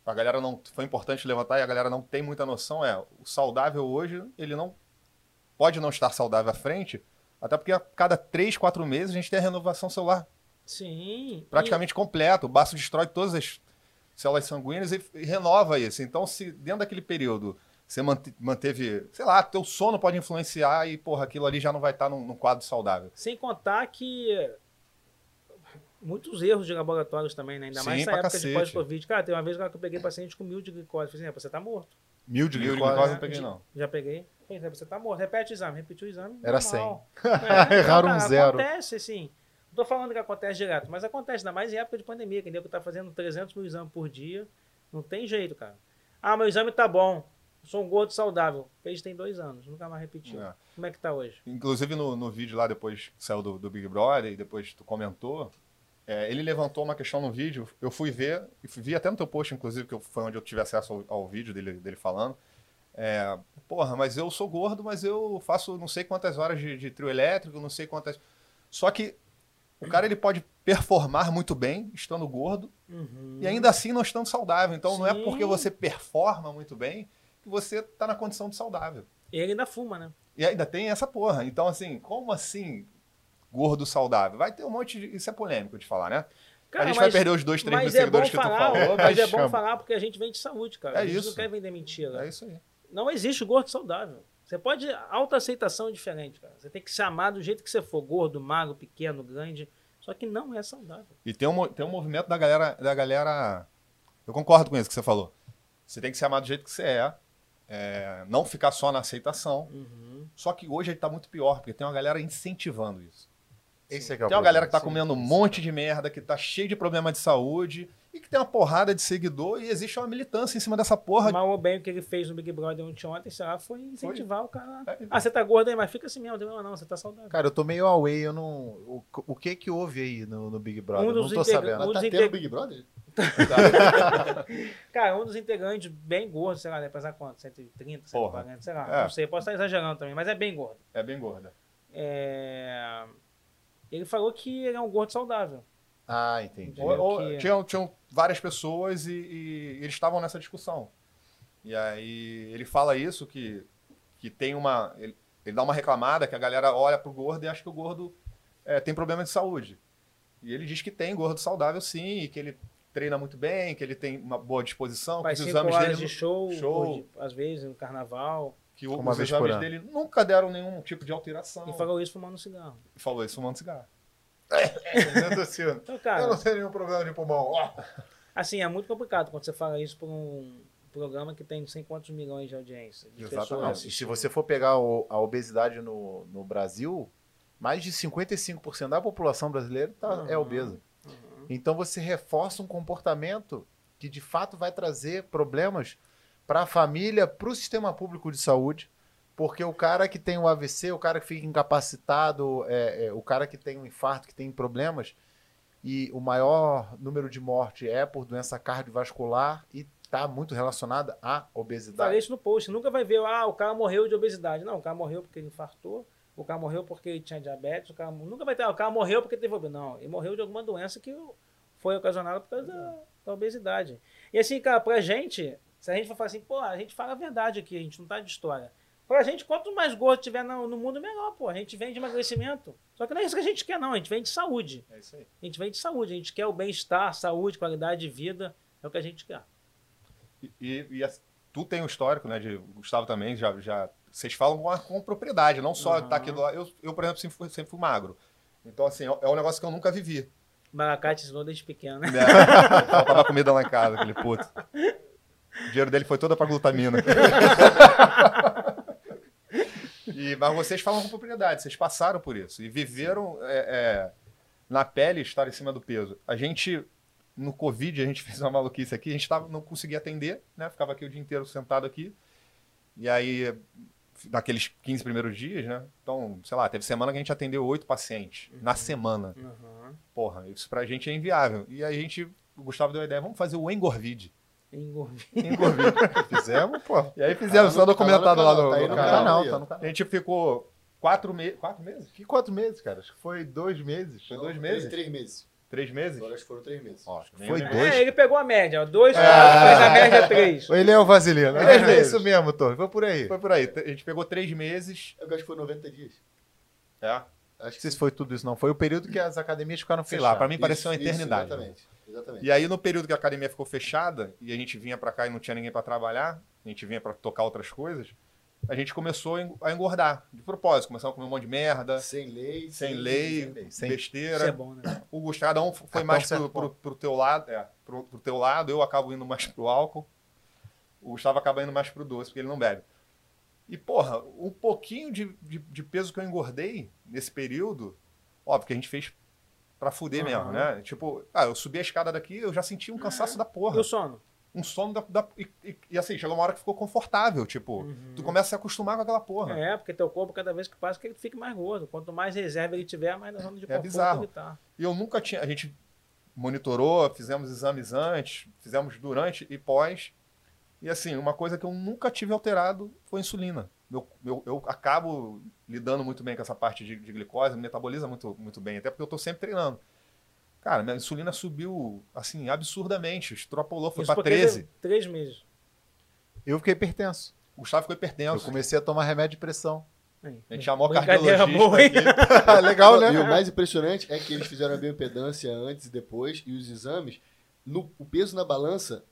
a galera não. Foi importante levantar e a galera não tem muita noção, é o saudável hoje, ele não. Pode não estar saudável à frente, até porque a cada 3, 4 meses a gente tem a renovação celular Sim. praticamente completa. O baço destrói todas as células sanguíneas e, e renova isso. Então, se dentro daquele período você mante- manteve, sei lá, teu sono pode influenciar e, porra, aquilo ali já não vai estar num, num quadro saudável. E sem contar que muitos erros de laboratórios também, né? Ainda mais Sim, nessa pra época de cacete. pós-Covid. Cara, tem uma vez que eu peguei paciente com mil de glicose. Falei assim, "É, você tá morto. Mil de Mil de glicose. glicose não peguei, não. Já peguei. "É, você tá morto. Repete o exame. Repetiu o exame. Era normal. 100. [LAUGHS] É, [LAUGHS] Erraram um cara, zero. Acontece, assim. Não tô falando que acontece direto, mas acontece, ainda mais em época de pandemia, que nego tá fazendo 300 mil exames por dia. Não tem jeito, cara. Ah, meu exame tá bom. Sou um gordo saudável. Fez tem dois anos, nunca mais repetiu. É. Como é que tá hoje? Inclusive no, no vídeo lá, depois que saiu do, do Big Brother e depois tu comentou, é, ele levantou uma questão no vídeo, eu fui ver, e vi até no teu post, inclusive, que eu- foi onde eu tive acesso ao, ao vídeo dele, dele falando. É, porra, mas eu sou gordo, mas eu faço não sei quantas horas de, de trio elétrico, não sei quantas. Só que o cara ele pode performar muito bem estando gordo Uhum. e ainda assim não estando saudável. Então não é Sim. porque você performa muito bem que você tá na condição de saudável. Ele ainda fuma, né? E ainda tem essa porra. Então, assim, como assim gordo saudável? Vai ter um monte de. Isso é polêmico de falar, né? Cara, a gente mas- vai perder os dois, três mil é bom seguidores que tu falar, falou. mas é mas bom chama. falar porque a gente vende saúde, cara. É a gente isso. não quer vender mentira. É isso aí. Não existe gordo saudável. Você pode. Autoaceitação é diferente, cara. Você tem que se amar do jeito que você for, gordo, magro, pequeno, grande. Só que não é saudável. E tem um, tem um movimento da galera, da galera. Eu concordo com isso que você falou. Você tem que se amar do jeito que você é. é, não ficar só na aceitação. Uhum. Só que hoje ele tá muito pior, porque tem uma galera incentivando isso. Esse é que é o Tem uma problema. galera que tá comendo um monte de merda, que tá cheio de problema de saúde, e que tem uma porrada de seguidor, e existe uma militância em cima dessa porra. Mal ou bem o que ele fez no Big Brother ontem, ontem sei lá, foi incentivar o cara. É, Ah, você tá gordo aí, mas fica assim mesmo. Não, não, você tá saudável. Cara, eu tô meio away, eu não. O, o que que houve aí no, no Big Brother? Um não tô sabendo. Um tá dos tendo integ- Big Brother? [LAUGHS] Cara, um dos integrantes bem gordo, sei lá, deve pesar quanto? 130, Porra. 140, sei lá. É. Não sei, posso estar exagerando também, mas é bem gordo. É bem gorda. É... Ele falou que ele é um gordo saudável. Ah, entendi. Ou- ou- que- tinham, tinham várias pessoas e, e eles estavam nessa discussão. E aí ele fala isso, que, que tem uma. Ele, ele dá uma reclamada que a galera olha pro gordo e acha que o gordo é, tem problema de saúde. E ele diz que tem gordo saudável sim, e que ele treina muito bem, que ele tem uma boa disposição, Faz que os exames horas dele. de show, show. di- às vezes, no carnaval. que o- os exames dele nunca deram nenhum tipo de alteração. E falou isso fumando cigarro. E falou isso fumando cigarro. Então, cara, eu não tenho nenhum problema de pulmão. Assim, é muito complicado quando você fala isso por um programa que tem não sei quantos milhões de audiência. De Exatamente. e se você for pegar o- a obesidade no, no Brasil, mais de 55% da população brasileira tá- é Uhum. obesa. Então você reforça um comportamento que de fato vai trazer problemas para a família, para o sistema público de saúde, porque o cara que tem o AVC, o cara que fica incapacitado, é, é, o cara que tem um infarto, que tem problemas, e o maior número de morte é por doença cardiovascular e está muito relacionada à obesidade. Falei isso no post. Nunca vai ver, ah, o cara morreu de obesidade. Não, o cara morreu porque ele infartou, o cara morreu porque ele tinha diabetes, o cara nunca vai ter, ah, o cara morreu porque teve obesidade. Não, ele morreu de alguma doença que foi ocasionada por causa da, da obesidade. E assim, cara, pra gente, se a gente for falar assim, pô, a gente fala a verdade aqui, a gente não tá de história. Pra gente, quanto mais gordo tiver no, no mundo, melhor, pô. A gente vende emagrecimento. Só que não é isso que a gente quer, não. A gente vende saúde. É isso aí. A gente vende saúde. A gente quer o bem-estar, saúde, qualidade de vida. É o que a gente quer. E, e, e as- tu tem um histórico, né? De Gustavo também, já, já. Vocês falam com, a- com propriedade, não só Uhum. tá aqui do lado. Eu, eu, por exemplo, sempre fui, sempre fui magro. Então, assim, é é um negócio que eu nunca vivi. Maracá te ensinou desde pequeno, né? Né? [LAUGHS] Faltava comida lá em casa, aquele puto. O dinheiro dele foi todo pra glutamina. [LAUGHS] E, mas vocês falam com propriedade, vocês passaram por isso e viveram é, é, na pele estar em cima do peso. A gente, no Covid a gente [LAUGHS] fez uma maluquice aqui, a gente tava, não conseguia atender, né? Ficava aqui o dia inteiro sentado aqui. E aí, naqueles 15 primeiros dias, né? Então, sei lá, teve semana que a gente atendeu oito pacientes na semana. Uhum. Porra, isso pra gente é inviável. E aí a gente, o Gustavo deu a ideia, vamos fazer o Engorvid. Engorvi. Engorvid. [LAUGHS] Fizemos, pô. E aí fizemos, Tá só documentado tá lá no canal, tá no no Tá no canal. A gente ficou quatro meses. Quatro meses? Que quatro meses, cara? Acho que foi dois meses. Foi dois Não, meses? Três, três meses. Três meses? Agora acho que foram três meses. Ó, Foi dois. É, ele pegou a média, ó. Dois, Ah. fez a média três. [LAUGHS] Ele é o Vaselino. Três É meses. isso mesmo, Tô. Foi por aí. Foi por aí. A gente pegou três meses. Eu acho que foi 90 dias. É. Acho Não que se foi tudo isso, não. Foi o período que as academias ficaram Sei fechadas. lá, pra mim pareceu uma Isso, eternidade. Exatamente. Exatamente. E aí, no período que a academia ficou fechada e a gente vinha pra cá e não tinha ninguém pra trabalhar, a gente vinha pra tocar outras coisas, a gente começou a en- a engordar, de propósito. Começamos a comer um monte de merda, Sem lei. sem lei, sem lei, sem- besteira. Isso é bom, né? O Gustavo, um foi Cartão mais pro, pro, pro teu lado, é, pro, pro teu lado, eu acabo indo mais pro álcool. O Gustavo acaba indo mais pro doce, porque ele não bebe. E, porra, um pouquinho de, de, de peso que eu engordei nesse período, óbvio que a gente fez pra fuder Aham. mesmo, né? Tipo, ah, eu subi a escada daqui, eu já senti um cansaço da E porra. o sono? Um sono da. da- e, e- e assim, chegou uma hora que ficou confortável, tipo, tu começa a se acostumar com aquela porra. É, porque teu corpo, cada vez que passa, que ele fica mais gordo. Quanto mais reserva ele tiver, mais na zona de conforto bizarro. ele tá. E eu nunca tinha. A gente monitorou, fizemos exames antes, fizemos durante e pós. E assim, uma coisa que eu nunca tive alterado foi a insulina. Eu, eu, eu acabo lidando muito bem com essa parte de, de glicose, metaboliza muito, muito bem, até porque eu tô sempre treinando. Cara, minha insulina subiu, assim, absurdamente. Extrapolou, foi porque 13. ele- Três meses. Eu fiquei hipertenso. O Gustavo ficou Eu hipertenso. comecei a tomar remédio de pressão. A gente chamou cardiologista boa, aqui. [LAUGHS] Legal, E né? o mais impressionante é que eles fizeram a bioimpedância antes e depois, e os exames, no, o peso na balança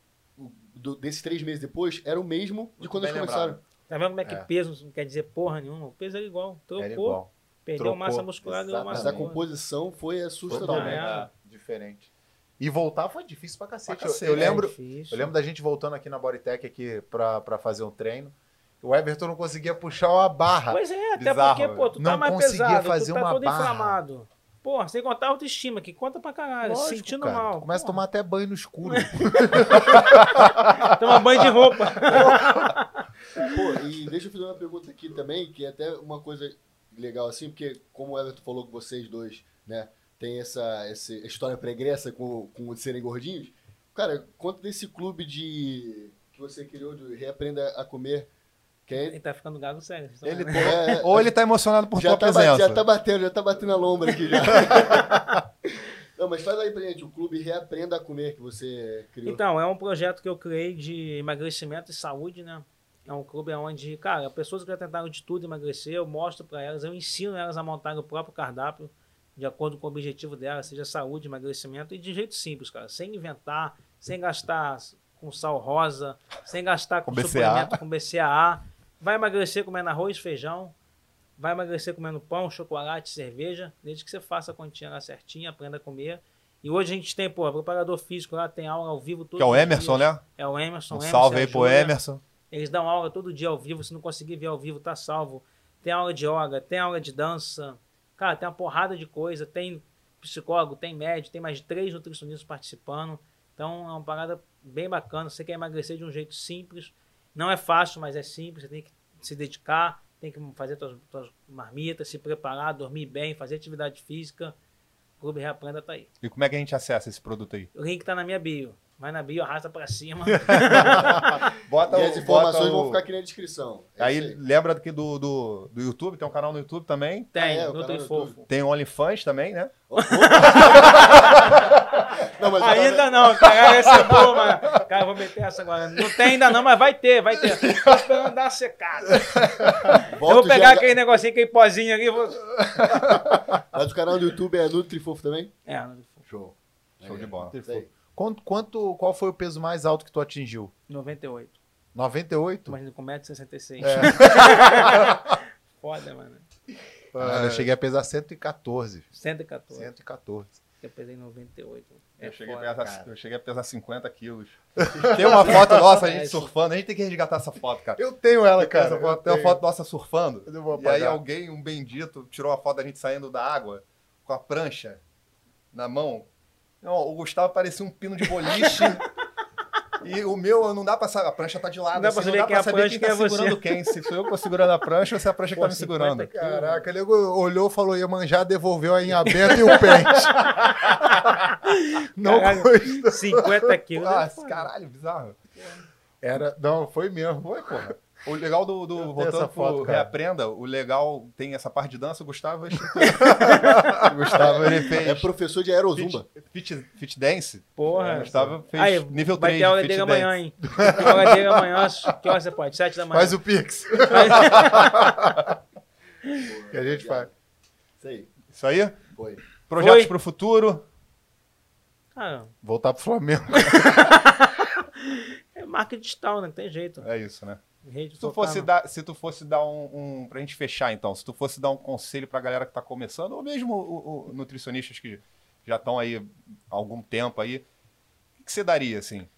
do- desses três meses depois era o mesmo de Muito quando eles bem começaram. Tá vendo como é que É. peso não quer dizer porra nenhuma? O peso é igual. Trocou, Era igual. perdeu Trocou. massa muscular, ganhou Exatamente. Mas massa a composição foi assustadora. Totalmente. É. Diferente. E voltar foi difícil pra cacete. Pra cacete. Eu, eu É lembro, difícil. eu lembro da gente voltando aqui na Bodytech aqui pra, pra fazer um treino. O Everton não conseguia puxar uma barra. Pois é, até Bizarro, porque, pô, tu tá não mais conseguia pesado, fazer tu tá uma todo barra. inflamado. Porra, sem contar a autoestima, que conta pra caralho, Lógico, sentindo cara. mal. Tu Começa a tomar até banho no escuro. [LAUGHS] Toma banho de roupa. [LAUGHS] Pô, e deixa eu fazer uma pergunta aqui também, que é até uma coisa legal assim, porque como o Everton falou que vocês dois, né, tem essa, essa história pregressa com, com serem gordinhos. Cara, conta desse clube de que você criou de Reaprenda a Comer. Que é, Ele tá ficando gago sério. Ele, vendo? [LAUGHS] é, ou ele tá emocionado por já, tua tá, ba- presença. já tá batendo, já tá batendo a lombra aqui já. [LAUGHS] Não, mas fala aí pra gente, o clube Reaprenda a Comer que você criou. Então, é um projeto que eu criei de emagrecimento e saúde, né? É um clube onde, cara, pessoas que já tentaram de tudo emagrecer, eu mostro para elas, eu ensino elas a montar o próprio cardápio de acordo com o objetivo delas, seja saúde, emagrecimento e de jeito simples, cara, sem inventar, sem gastar com sal rosa, sem gastar com, Com suplemento com BCAA. Vai emagrecer comendo arroz, feijão, vai emagrecer comendo pão, chocolate, cerveja, desde que você faça a continha lá certinha, aprenda a comer. E hoje a gente tem, pô, preparador físico lá, tem aula ao vivo todo Que é o Emerson, né? É o Emerson. Um Emerson salve aí pro Júlia. Emerson. Eles dão aula todo dia ao vivo. Se não conseguir ver ao vivo, tá salvo. Tem aula de yoga, tem aula de dança. Cara, tem uma porrada de coisa. Tem psicólogo, tem médico, tem mais de três nutricionistas participando. Então é uma parada bem bacana. Você quer emagrecer de um jeito simples. Não é fácil, mas é simples. Você tem que se dedicar, tem que fazer suas, suas marmitas, se preparar, dormir bem, fazer atividade física. O Clube Reaprenda tá aí. E como é que a gente acessa esse produto aí? O link tá na minha bio. Vai na bio, arrasta pra cima. [LAUGHS] Bota e as informações bota o- vão ficar aqui na descrição. É Aí lembra aqui do, do, do YouTube, tem um canal no YouTube também. Tem, Ah, é, o Nutri Fofo. Tem o OnlyFans também, né? [LAUGHS] Não, mas Ainda não, cara, essa é boa, mano. Cara, eu vou meter essa agora. Não tem ainda não, mas vai ter, vai ter. Tô esperando dar uma secada. [LAUGHS] eu vou pegar GH aquele negocinho, aquele pozinho ali. Vou... Mas o canal do YouTube é Nutrifofo também? É, Nutri Fofo. Show. Show de bola. Isso aí. Quanto, quanto, qual foi o peso mais alto que tu atingiu? 98. 98? Imagina com 1,66m. É. [LAUGHS] Foda, mano. Ah, eu cheguei a pesar 114. 114. 114. Eu pesei 98. É eu, cheguei foda, a pesar, cara. eu cheguei a pesar 50 quilos. [LAUGHS] Tem uma foto nossa, a gente É, surfando. A gente tem que resgatar essa foto, cara. Eu tenho ela, cara. essa foto- tem uma foto nossa surfando. Eu vou E aí alguém, um bendito, tirou a foto da gente saindo da água com a prancha na mão. Não, o Gustavo parecia um pino de boliche. e o meu, não dá pra saber. A prancha tá de lado. Não dá pra assim, saber quem é a prancha quem tá é você. segurando quem. Se sou eu que tô segurando a prancha ou se é a prancha que Pô, tá me 50 segurando. Caraca, ele olhou, falou, ia manjar, devolveu aí em aberto e o pente. [LAUGHS] não Caralho, gostou. 50 quilos. Ah, é caralho, bizarro. Era, não, foi mesmo. Foi, porra. O legal do, do voltando essa pro foto, cara. Reaprenda, o legal tem essa parte de dança, o Gustavo é o [LAUGHS] Gustavo ele fez É professor de aerozumba. fit, fit, fit dance. Porra. O Gustavo fez Aí, nível vai 3 ter aula de dele amanhã, hein? Aula dele amanhã. Que hora você pode? 7 da manhã. Faz o Pix. [LAUGHS] [LAUGHS] que a gente faz. Isso aí. Isso aí? Foi. Projetos Foi. pro futuro. Cara, Voltar pro Flamengo. é marca digital, né? Não tem jeito. É isso, né? Rede Se tu fosse dar, se tu fosse dar um, um. Pra gente fechar, então, se tu fosse dar um conselho pra galera que tá começando, ou mesmo o, o- nutricionistas que já estão aí há algum tempo aí, o que, você daria, assim?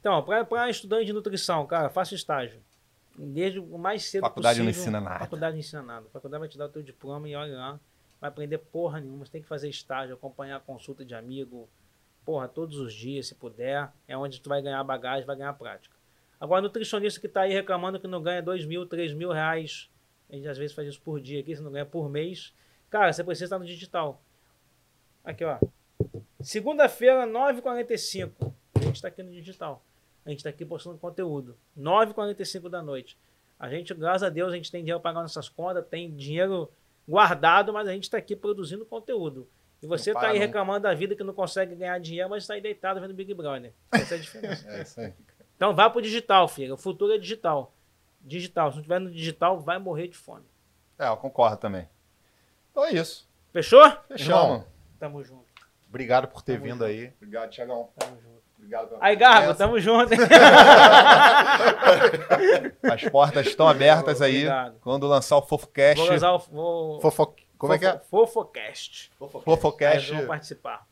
Então, para estudante de nutrição, cara, faça estágio. Desde o mais cedo Faculdade não possível. ensina nada. Faculdade não ensina nada. Faculdade vai te dar o teu diploma e olha lá. Vai aprender porra nenhuma. Você tem que fazer estágio, acompanhar a consulta de amigo. Porra, todos os dias, se puder. É onde tu vai ganhar bagagem, vai ganhar prática. Agora, nutricionista que tá aí reclamando que não ganha dois mil, três mil reais. A gente às vezes faz isso por dia aqui, você não ganha por mês. Cara, você precisa estar no digital. Aqui, ó. Segunda-feira, 9h45. A gente está aqui no digital. A gente está aqui postando conteúdo. 9h45 da noite. A gente, graças a Deus, a gente tem dinheiro para pagar nossas contas, tem dinheiro guardado, mas a gente está aqui produzindo conteúdo. E você está aí não. reclamando da vida que não consegue ganhar dinheiro, mas está aí deitado vendo Big Brother. Essa é a diferença. [LAUGHS] É isso aí. Então vá pro digital, filho. O futuro é digital. Digital. Se não tiver no digital, vai morrer de fome. É, eu concordo também. Então é isso. Fechou? Fechamos. Tamo junto. Obrigado por ter Tamo vindo junto. aí. Obrigado, Tiagão. Tamo junto. Obrigado pela Aí, Garbo, tamo junto. hein? [LAUGHS] As portas estão abertas aí. Obrigado. Quando lançar o FofoCast. Vou usar o. Vou... Fofo... Como é que é? Fofocast. Aí FofoCast. eu vou participar.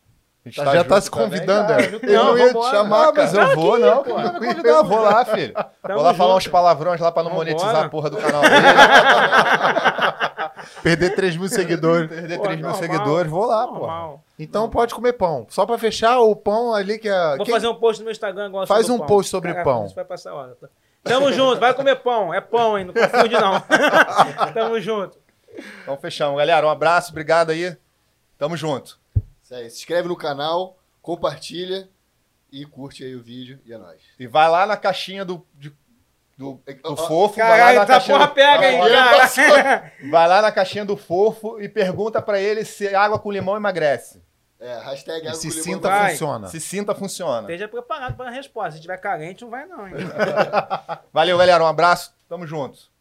A gente Já tá se convidando, Tá, é. junto. Eu não ia te chamar, Ah, mas eu vou, não. pô. Vai me convidar? Eu vou lá, filho. Tamo vou lá falar junto. uns palavrões lá pra não Vambora. monetizar a porra do canal dele. [LAUGHS] Perder 3 mil seguidores. Perder Pô, 3 mil seguidores, vou lá, pô. Então pode comer pão. Só pra fechar o pão ali que é. Vou quem- fazer um post no meu Instagram agora Faz um pão. post sobre Caraca, pão. Isso vai passar hora. tá? Tamo junto, vai comer pão. É pão, hein? Não confunde, não. [LAUGHS] Tamo junto. Então fechamos. Galera, um abraço, obrigado aí. Tamo junto. Isso aí. Se inscreve no canal, compartilha e curte aí o vídeo e é nóis. E vai lá na caixinha do, de- do, do fofo. vai lá Caralho, na essa caixinha porra do- pega, hein, cara? Vai lá na caixinha do fofo e pergunta pra ele se água com limão emagrece. É, hashtag E água se com limão sinta vai. funciona. Se sinta, funciona. Esteja preparado para a resposta. Se tiver carente, não vai, não, hein? [LAUGHS] Valeu, galera. Um abraço. Tamo junto.